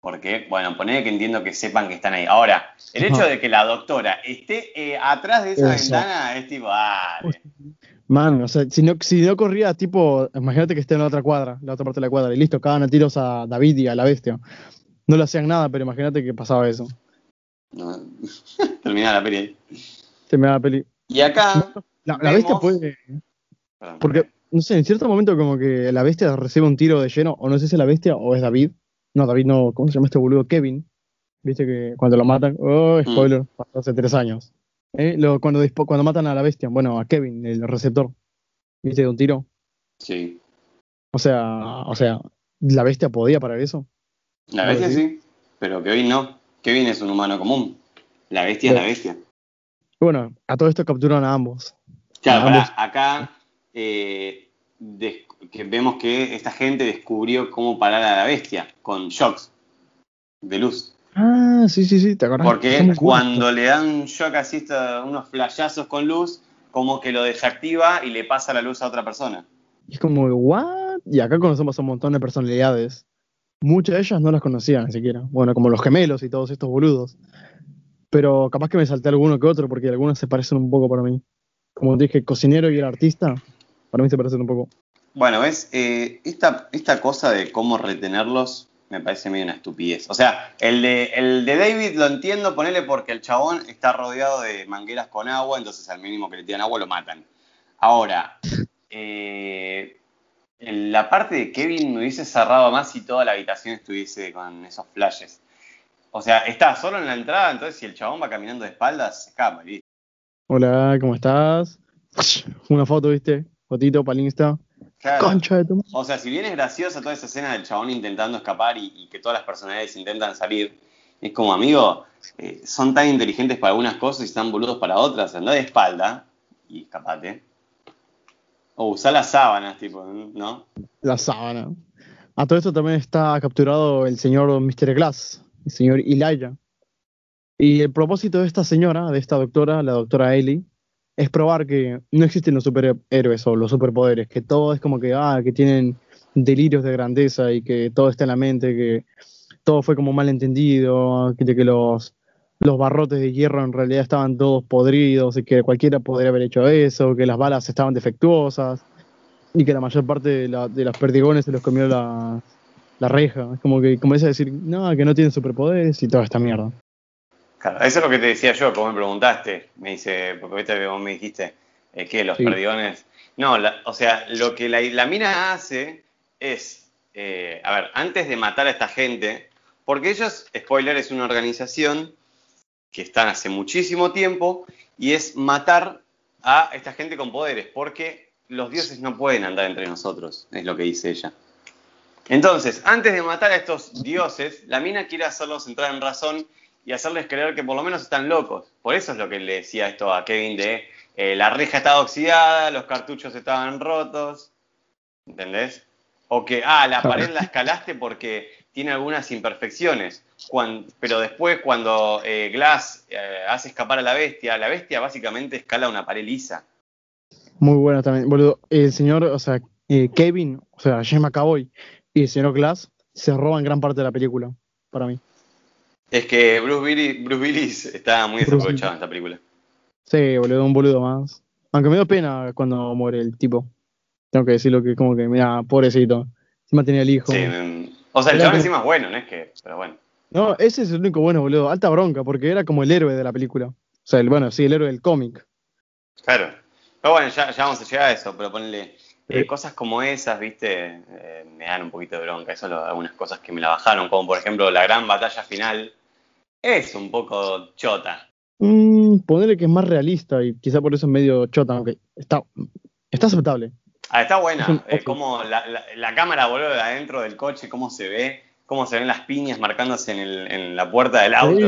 Porque, bueno, ponele que entiendo que sepan que están ahí. Ahora, el hecho de que la doctora esté eh, atrás de esa Eso. ventana es tipo, ah, Man, o sea, si no, si no corría, tipo, imagínate que esté en la otra cuadra, la otra parte de la cuadra, y listo, cagaban a tiros a David y a la bestia. No le hacían nada, pero imagínate que pasaba eso. no. terminaba la peli ahí. Da la peli. Y acá. La, la bestia puede. Perdón. Porque, no sé, en cierto momento, como que la bestia recibe un tiro de lleno, o no sé si es la bestia o es David. No, David no, ¿cómo se llama este boludo? Kevin. Viste que cuando lo matan, oh, Mm. spoiler, pasó hace tres años. ¿Eh? Lo- cuando, matan a la bestia, bueno, a Kevin, el receptor, ¿viste? De un tiro. Sí. O sea, o sea, ¿la bestia podía parar eso? La bestia sí. sí. Pero Kevin no. Kevin es un humano común. La bestia es la bestia. Bueno, a todo esto capturan a ambos. Claro, Ambos. acá eh, que vemos que esta gente descubrió cómo parar a la bestia con shocks de luz. Ah, sí, sí, sí, ¿te acordás? Porque cuando le dan un shock así, unos flashazos con luz, como que lo desactiva y le pasa la luz a otra persona. Y es como, ¿what? Y acá conocemos a un montón de personalidades. Muchas de ellas no las conocía ni siquiera. Bueno, como los gemelos y todos estos boludos. Pero capaz que me salté alguno que otro, porque algunos se parecen un poco para mí. Como te dije, el cocinero y el artista, para mí se parecen un poco. Bueno, ves, Eh, esta, esta cosa de cómo retenerlos me parece medio una estupidez. O sea, el de, el de David lo entiendo, ponele porque el chabón está rodeado de mangueras con agua, entonces al mínimo que le tiran agua lo matan. Ahora, eh, en la parte de Kevin me hubiese cerrado más si toda la habitación estuviese con esos flashes. O sea, está solo en la entrada, entonces si el chabón va caminando de espaldas, se escapa. ¿viste? Hola, ¿cómo estás? Una foto, ¿viste? Fotito para el Insta. Claro. Concha de tu madre. O sea, si bien es graciosa toda esa escena del chabón intentando escapar y, y que todas las personalidades intentan salir, es como, amigo, eh, son tan inteligentes para algunas cosas y tan boludos para otras. Andá de espalda y escapate. O usá las sábanas, tipo, ¿no? La sábana. A todo esto también está capturado el señor Mr. Glass, el señor Elijah. Y el propósito de esta señora, de esta doctora, la doctora Ellie, es probar que no existen los superhéroes o los superpoderes, que todo es como que, ah, que tienen delirios de grandeza y que todo está en la mente, que todo fue como mal entendido, que, que los, los barrotes de hierro en realidad estaban todos podridos y que cualquiera podría haber hecho eso, que las balas estaban defectuosas y que la mayor parte de, la- de los perdigones se los comió la, la reja. Es como que comienza a decir, no, que no tienen superpoderes y toda esta mierda. Claro, eso es lo que te decía yo, como me preguntaste. Me dice, porque que vos me dijiste, eh, que los Sí. perdigones. No, la- o sea, lo que la, la mina hace es, eh, a ver, antes de matar a esta gente, porque ellos, spoiler, es una organización que están hace muchísimo tiempo y es matar a esta gente con poderes, porque los dioses no pueden andar entre nosotros, es lo que dice ella. Entonces, antes de matar a estos dioses, la mina quiere hacerlos entrar en razón y hacerles creer que por lo menos están locos. Por eso es lo que le decía esto a Kevin de eh, la reja estaba oxidada, los cartuchos estaban rotos, ¿entendés? O que, ah, la pared la escalaste porque tiene algunas imperfecciones, pero después cuando eh, Glass eh, hace escapar a la bestia, la bestia básicamente escala una pared lisa. Muy bueno también, boludo. El señor, o sea, Kevin, o sea, James McAvoy y el señor Glass se roban gran parte de la película, para mí. Es que Bruce Willis, está muy desaprovechado en esta película. Sí, boludo, un boludo más. Aunque me dio pena cuando muere el tipo. Tengo que decirlo que como que, mira, pobrecito. Encima tenía el hijo. Sí, o sea, el chaval encima es bueno, no es que, pero bueno. No, ese es el único bueno, boludo. Alta bronca, porque era como el héroe de la película. O sea, el, bueno, sí, el héroe del cómic. Claro. Pero bueno, ya, vamos a llegar a eso, pero ponle eh, cosas como esas, viste, eh, me dan un poquito de bronca. Eso son algunas cosas que me la bajaron, como por ejemplo la gran batalla final. Es un poco chota. Mm, ponerle que es más realista y quizá por eso es medio chota, aunque está, está aceptable. Ah, está buena. Es como la, cámara, boludo, de adentro del coche, cómo se ve, cómo se ven las piñas marcándose en, la puerta del auto.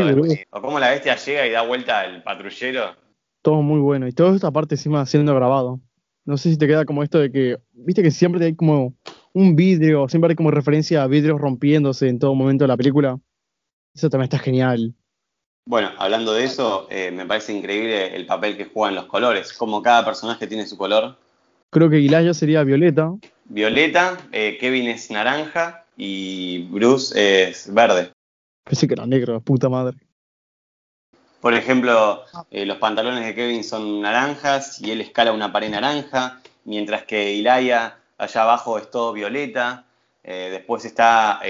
o cómo la bestia llega y da vuelta al patrullero. Todo muy bueno. Y toda esta parte encima siendo grabado. No sé si te queda como esto de que, viste que siempre hay como un vidrio, siempre hay como referencia a vidrios rompiéndose en todo momento de la película. Eso también está genial. Bueno, hablando de eso, eh, me parece increíble el papel que juegan los colores, como cada personaje tiene su color. Creo que Ilaya sería violeta. Violeta, eh, Kevin es naranja y Bruce es verde. Pensé que era negro, puta madre. Por ejemplo, eh, los pantalones de Kevin son naranjas y él escala una pared naranja, mientras que Ilaya allá abajo es todo violeta. después está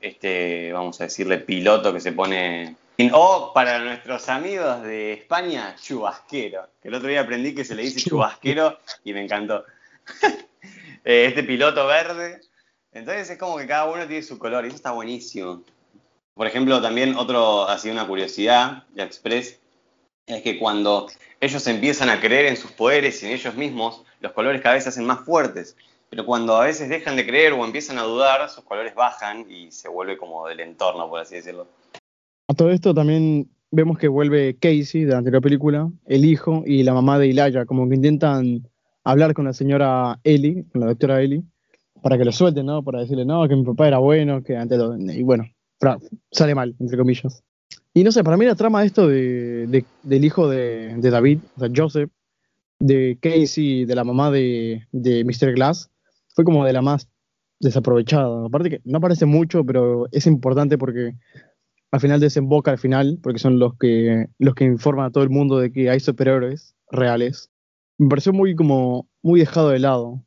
este, vamos a decirle, piloto que se pone... O para nuestros amigos de España, chubasquero. Que el otro día aprendí que se le dice chubasquero y me encantó. Eh, este piloto verde. Entonces es como que cada uno tiene su color y eso está buenísimo. Por ejemplo, también otro, así una curiosidad de Express, es que cuando ellos empiezan a creer en sus poderes y en ellos mismos, los colores cada vez se hacen más fuertes pero cuando a veces dejan de creer o empiezan a dudar, sus colores bajan y se vuelve como del entorno, por así decirlo. A todo esto también vemos que vuelve Casey de la anterior película, el hijo y la mamá de Ilaya, como que intentan hablar con la señora Ellie, con la doctora Ellie, para que lo suelten, ¿no? Para decirle, no, que mi papá era bueno, que antes lo... Y bueno, sale mal, entre comillas. Y no sé, para mí la trama de esto de, del hijo de, David, o sea, Joseph, de Casey, de la mamá de, de Mr. Glass, fue como de la más desaprovechada. Aparte que no aparece mucho, pero es importante porque al final desemboca al final, porque son los que, los que informan a todo el mundo de que hay superhéroes reales. Me pareció muy como muy dejado de lado.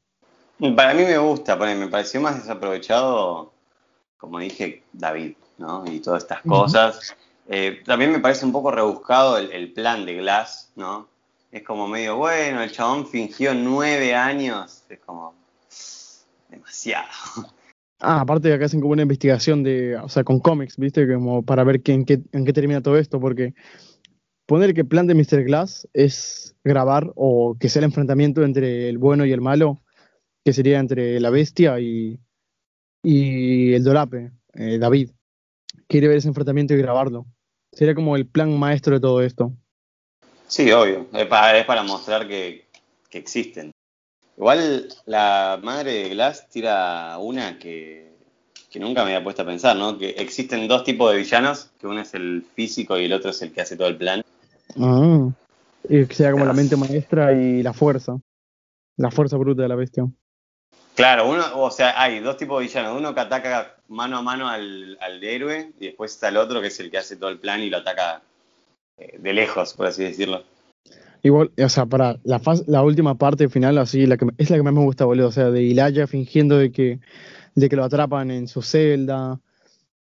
Para mí me gusta, me pareció más desaprovechado, como dije, David, ¿no? Y todas estas cosas. Eh, también me parece un poco rebuscado el, el, plan de Glass, ¿no? Es como medio, bueno, el chabón fingió nueve años, es como, demasiado. Ah, aparte de acá hacen como una investigación de, o sea, con cómics, ¿viste? Como para ver qué, en, qué, en qué termina todo esto, porque poner que el plan de Mr. Glass es grabar o que sea el enfrentamiento entre el bueno y el malo, que sería entre la bestia y, y el Dolape, eh, David. Quiere ver ese enfrentamiento y grabarlo. Sería como el plan maestro de todo esto. Sí, obvio. Es para, es para mostrar que, que existen. Igual la madre de Glass tira una que, nunca me había puesto a pensar, ¿no? Que existen dos tipos de villanos, que uno es el físico y el otro es el que hace todo el plan. Ah, y que sea como la mente maestra y la fuerza. La fuerza bruta de la bestia. Claro, uno, o sea, hay dos tipos de villanos. Uno que ataca mano a mano al, héroe y después está el otro que es el que hace todo el plan y lo ataca eh, de lejos, por así decirlo. Igual, o sea, para la, la última parte final, así, la que, es la que más me gusta, boludo. O sea, de Ilaya fingiendo de que, de que lo atrapan en su celda,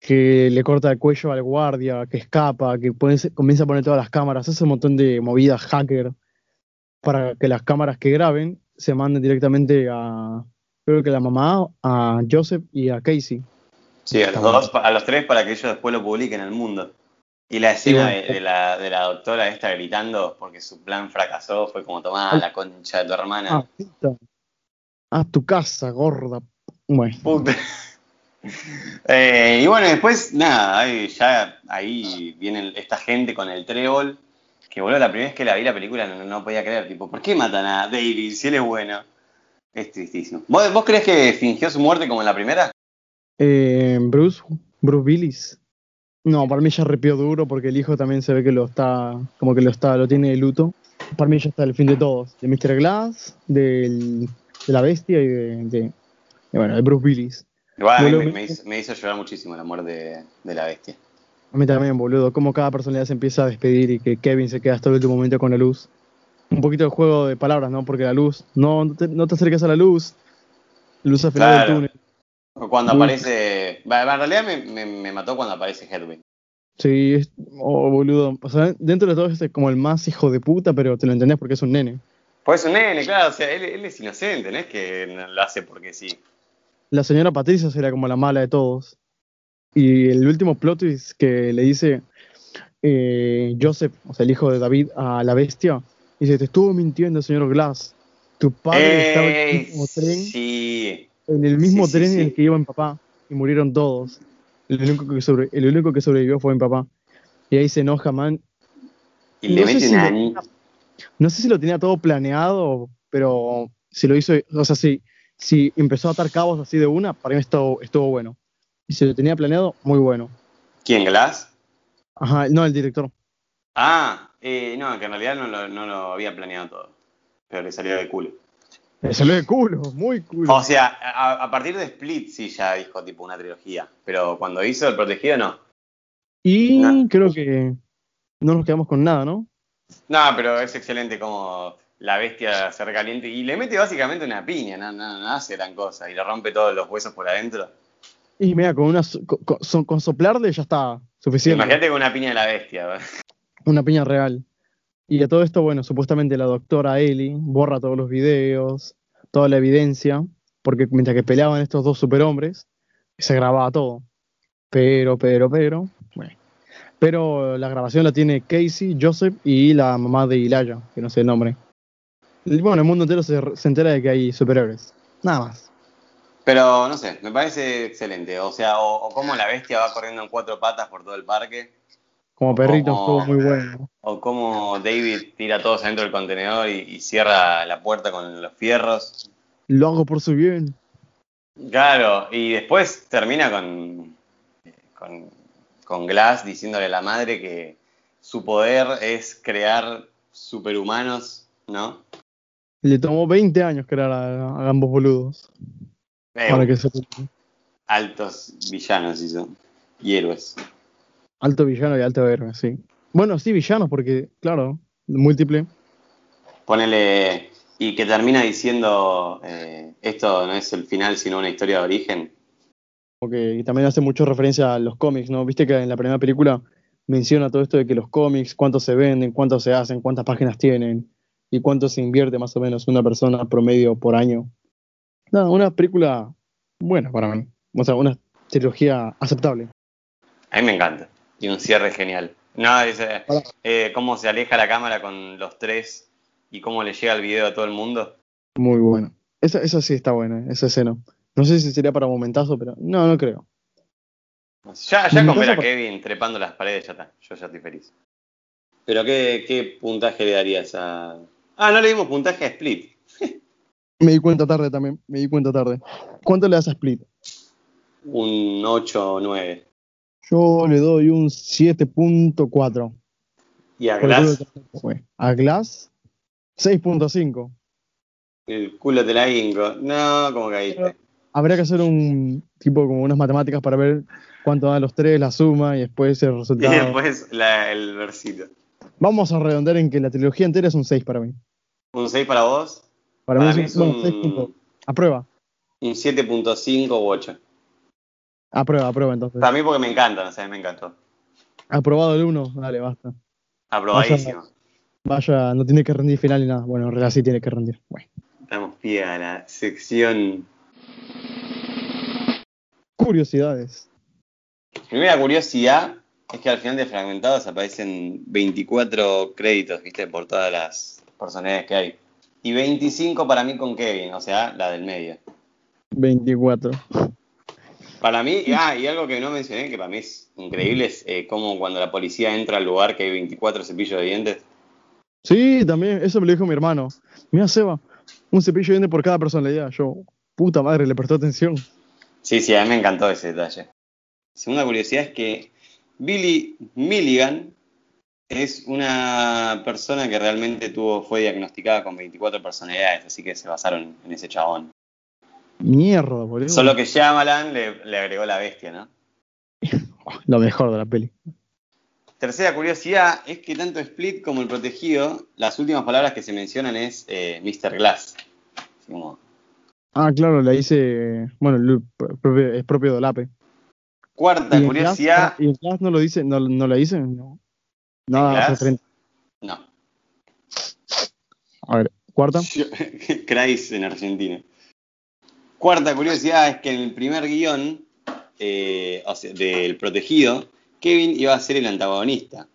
que le corta el cuello al guardia, que escapa, que comienza a poner todas las cámaras, hace un montón de movidas hacker para que las cámaras que graben se manden directamente a, creo que la mamá, a Joseph y a Casey. Sí, a los dos, a los tres para que ellos después lo publiquen en el mundo. Y la escena de, la, de, la, doctora esta gritando porque su plan fracasó fue como tomar la concha de tu hermana. Ah, a tu casa, gorda. Bueno. Eh, y bueno, después, nada, ahí, ya ahí viene esta gente con el trébol. Que boludo, la primera vez que la vi la película no, no podía creer, tipo, ¿por qué matan a David si él es bueno? Es tristísimo. ¿Vos, vos crees que fingió su muerte como en la primera? Eh, Bruce, Bruce Willis. No, para mí ya repió duro porque el hijo también se ve que lo está, como que lo está, lo tiene de luto. Para mí ya está el fin de todos. De Mr. Glass, del, de la bestia y de, de, de, bueno, de Bruce Willis. Igual a mí Boludo, me, me hizo, me hizo llorar muchísimo la muerte de, de la bestia. A mí también, boludo. Como cada personalidad se empieza a despedir y que Kevin se queda hasta el último momento con la luz. Un poquito de juego de palabras, ¿no? Porque la luz, no, no te, no te acerques a la luz. Luz al final Claro. del túnel. O Cuando aparece. En realidad me, me, me mató cuando aparece Hedwig. Sí, es, oh, boludo. O sea, dentro de todo es como el más hijo de puta, pero te lo entendés porque es un nene. Pues es un nene, claro, o sea, él, él es inocente, no es que lo hace porque sí. La señora Patricia será como la mala de todos. Y el último plot twist que le dice eh, Joseph, o sea, el hijo de David, a la bestia, dice, te estuvo mintiendo, señor Glass. Tu padre estaba en el mismo tren, Sí. en el mismo sí, tren sí. en el que iba mi papá. Y murieron todos. El único que, sobre, el único que sobrevivió fue mi papá. Y ahí se enoja, man. Y le No sé mete si una. lo- No sé si lo tenía todo planeado, pero si lo hizo, o sea, si, si empezó a atar cabos así de una, para mí estuvo, estuvo bueno. Y si lo tenía planeado, muy bueno. ¿Quién, Glass? Ajá, no, el director. Ah, eh, no, que en realidad no lo, no lo había planeado todo. Pero le salió de culo. Le salió de culo, muy culo. O sea, a, a partir de Split sí ya dijo tipo una trilogía. Pero cuando hizo El Protegido no. y no. creo que no nos quedamos con nada, ¿no? No, pero es excelente como la bestia se recaliente y le mete básicamente una piña, no, no, no hace gran cosa. Y le rompe todos los huesos por adentro. Y mira, con, una, con, con- con soplarle ya está suficiente. Imagínate con una piña de la bestia. Una piña real. Y a todo esto, bueno, supuestamente la doctora Ellie borra todos los videos, toda la evidencia, porque mientras que peleaban estos dos superhombres, se grababa todo. Pero, pero, pero, bueno. Pero la grabación la tiene Casey, Joseph y la mamá de Ilaya, que no sé el nombre. Bueno, el mundo entero se, se entera de que hay superhéroes. Nada más. Pero no sé, me parece excelente. O sea, o, o cómo la bestia va corriendo en cuatro patas por todo el parque. Como perrito Como- estuvo muy bueno. O cómo David tira a todos adentro del contenedor y, y cierra la puerta con los fierros. Lo hago por su bien. Claro, y después termina con, con, con Glass diciéndole a la madre que su poder es crear superhumanos, ¿no? Le tomó 20 años crear a, a ambos boludos. Eh, Para que se... Altos villanos hizo. Y héroes. Alto villano y alto héroe, sí. Bueno, sí, villanos, porque, claro, múltiple. Ponele. Y que termina diciendo: eh, Esto no es el final, sino una historia de origen. Porque también hace mucho referencia a los cómics, ¿no? Viste que en la primera película menciona todo esto de que los cómics, cuántos se venden, cuántos se hacen, cuántas páginas tienen y cuánto se invierte más o menos una persona promedio por año. Una película buena para mí. O sea, una trilogía aceptable. A mí me encanta. Y un cierre genial. No, es, eh, eh, cómo se aleja la cámara con los tres y cómo le llega el video a todo el mundo. Muy buena. Esa, esa sí está buena, esa escena. No sé si sería para momentazo, pero no, no creo. Ya, ya con ver a Kevin trepando las paredes, ya está. Yo ya estoy feliz. Pero ¿qué, qué puntaje le darías a...? Ah, no le dimos puntaje a Split. Me di cuenta tarde también, me di cuenta tarde. ¿Cuánto le das a Split? Un 8 o 9. Yo le doy un 7.4. ¿Y a Glass? A Glass, 6.5. El culo te la hinco. No, ¿cómo caíste? Habría que hacer un tipo como unas matemáticas para ver cuánto dan los tres, la suma y después el Y resultado. después la- el versito. Vamos a redondear en que la trilogía entera es un 6 para mí. ¿Un 6 para vos? Para, Para mí mí es un, 6 un, A prueba. un 7.5 u 8. A prueba, a prueba entonces. Para mí porque me encanta, no sé, me encantó. Aprobado el 1, dale, basta. Aprobadísimo. Vaya, no tiene que rendir final ni nada. Bueno, en realidad sí tiene que rendir. Bueno. Damos pie a la sección. Curiosidades. Primera curiosidad es que al final de Fragmentados aparecen 24 créditos, viste, por todas las personalidades que hay. Y 25 para mí con Kevin, o sea, la del medio. 24. Para mí, ah, y algo que no mencioné, que para mí es increíble, es eh, como cuando la policía entra al lugar que hay 24 cepillos de dientes. Sí, también, eso me lo dijo mi hermano. Mira, Seba, un cepillo de dientes por cada personalidad. Yo, puta madre, le prestó atención. Sí, sí, a mí me encantó ese detalle. Segunda curiosidad es que Billy Milligan es una persona que realmente tuvo, fue diagnosticada con 24 personalidades, así que se basaron en ese chabón. Mierda, boludo. Solo que Shyamalan le, le agregó la bestia, ¿no? Lo mejor de la peli. Tercera curiosidad es que tanto Split como El Protegido, las últimas palabras que se mencionan es eh, Mr. Glass. Como, Ah, claro, la hice. Bueno, es propio de Olape. Cuarta curiosidad. Glass- ¿Y en Glass no lo dice? ¿No, no la dice? No. Nada Glass? referente. No. A ver, cuarta. Crais en Argentina. Cuarta curiosidad es que en el primer guion eh, o sea, del Protegido, Kevin iba a ser el antagonista.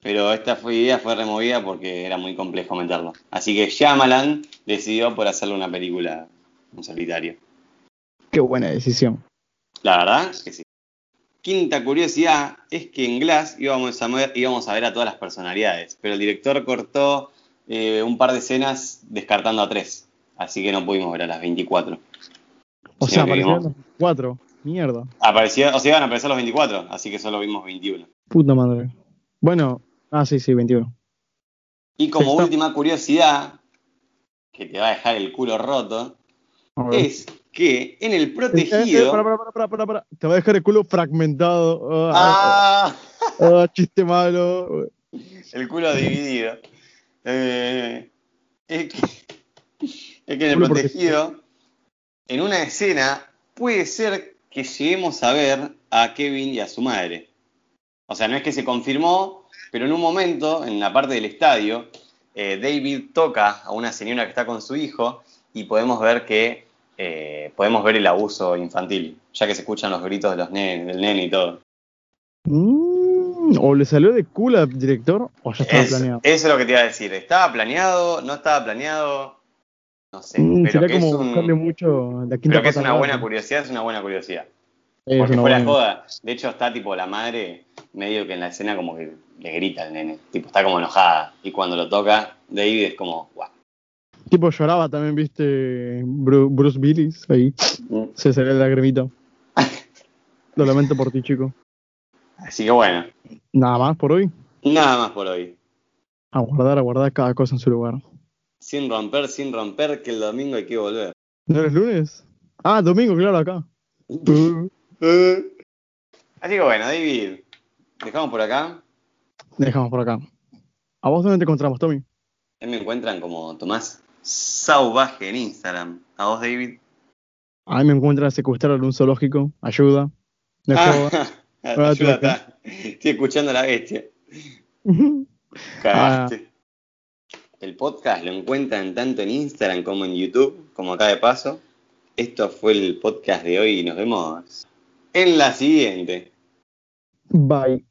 Pero esta fue, idea fue removida porque era muy complejo meterlo. Así que Shyamalan decidió por hacerle una película en solitario. Qué buena decisión. La verdad es que sí. Quinta curiosidad es que en Glass íbamos a ver, íbamos a, ver a todas las personalidades, pero el director cortó eh, un par de escenas descartando a tres. Así que no pudimos ver a las 24. O sea, aparecieron los cuatro. Mierda. Apareció, o sea, iban a aparecer los 24, así que solo vimos 21. Puta madre. Bueno, ah, sí, sí, 21. Y como Está- última curiosidad, que te va a dejar el culo roto, es que en el Eh, eh, protegido. para, para, para, para, para. Te va a dejar el culo fragmentado. Ah, ¡Ah! ah, chiste malo. El culo dividido. Eh, es, que, es que en el protegido, en una escena, puede ser que lleguemos a ver a Kevin y a su madre. O sea, no es que se confirmó, pero en un momento, en la parte del estadio, eh, David toca a una señora que está con su hijo y podemos ver que eh, podemos ver el abuso infantil, ya que se escuchan los gritos de los nenes, del nene y todo. Mm, o le salió de culo al director o ya estaba Es- planeado. Eso es lo que te iba a decir. ¿Estaba planeado? ¿No estaba planeado? No sé. Mm, pero sería que como es, un- buscarle mucho la quinta pero que es una buena curiosidad, es una buena curiosidad. Es Porque fuera buena- joda. De hecho, está tipo la madre medio que en la escena como que le grita al nene. Tipo, está como enojada. Y cuando lo toca, David es como, guau. Tipo lloraba también, viste, Bru- Bruce Willis ahí. Mm. Se salió el lagrimito. Lo lamento por ti, chico. Así que bueno, Nada más por hoy. nada más por hoy. A guardar, a guardar cada cosa en su lugar. Sin romper, sin romper, que el domingo hay que volver. ¿No eres lunes? Ah, domingo, claro, acá. Así que bueno, David, dejamos por acá. dejamos por acá. ¿A vos dónde te encontramos, Tommy? Ahí me encuentran como Tomás Sauvaje en Instagram. ¿A vos, David? A mí me encuentran secuestrado en un zoológico. Ayuda. No es. Ah, ayuda, está. Estoy escuchando a la bestia. Ah. El podcast lo encuentran tanto en Instagram como en YouTube, como acá de paso. Esto fue el podcast de hoy y nos vemos en la siguiente. Bye.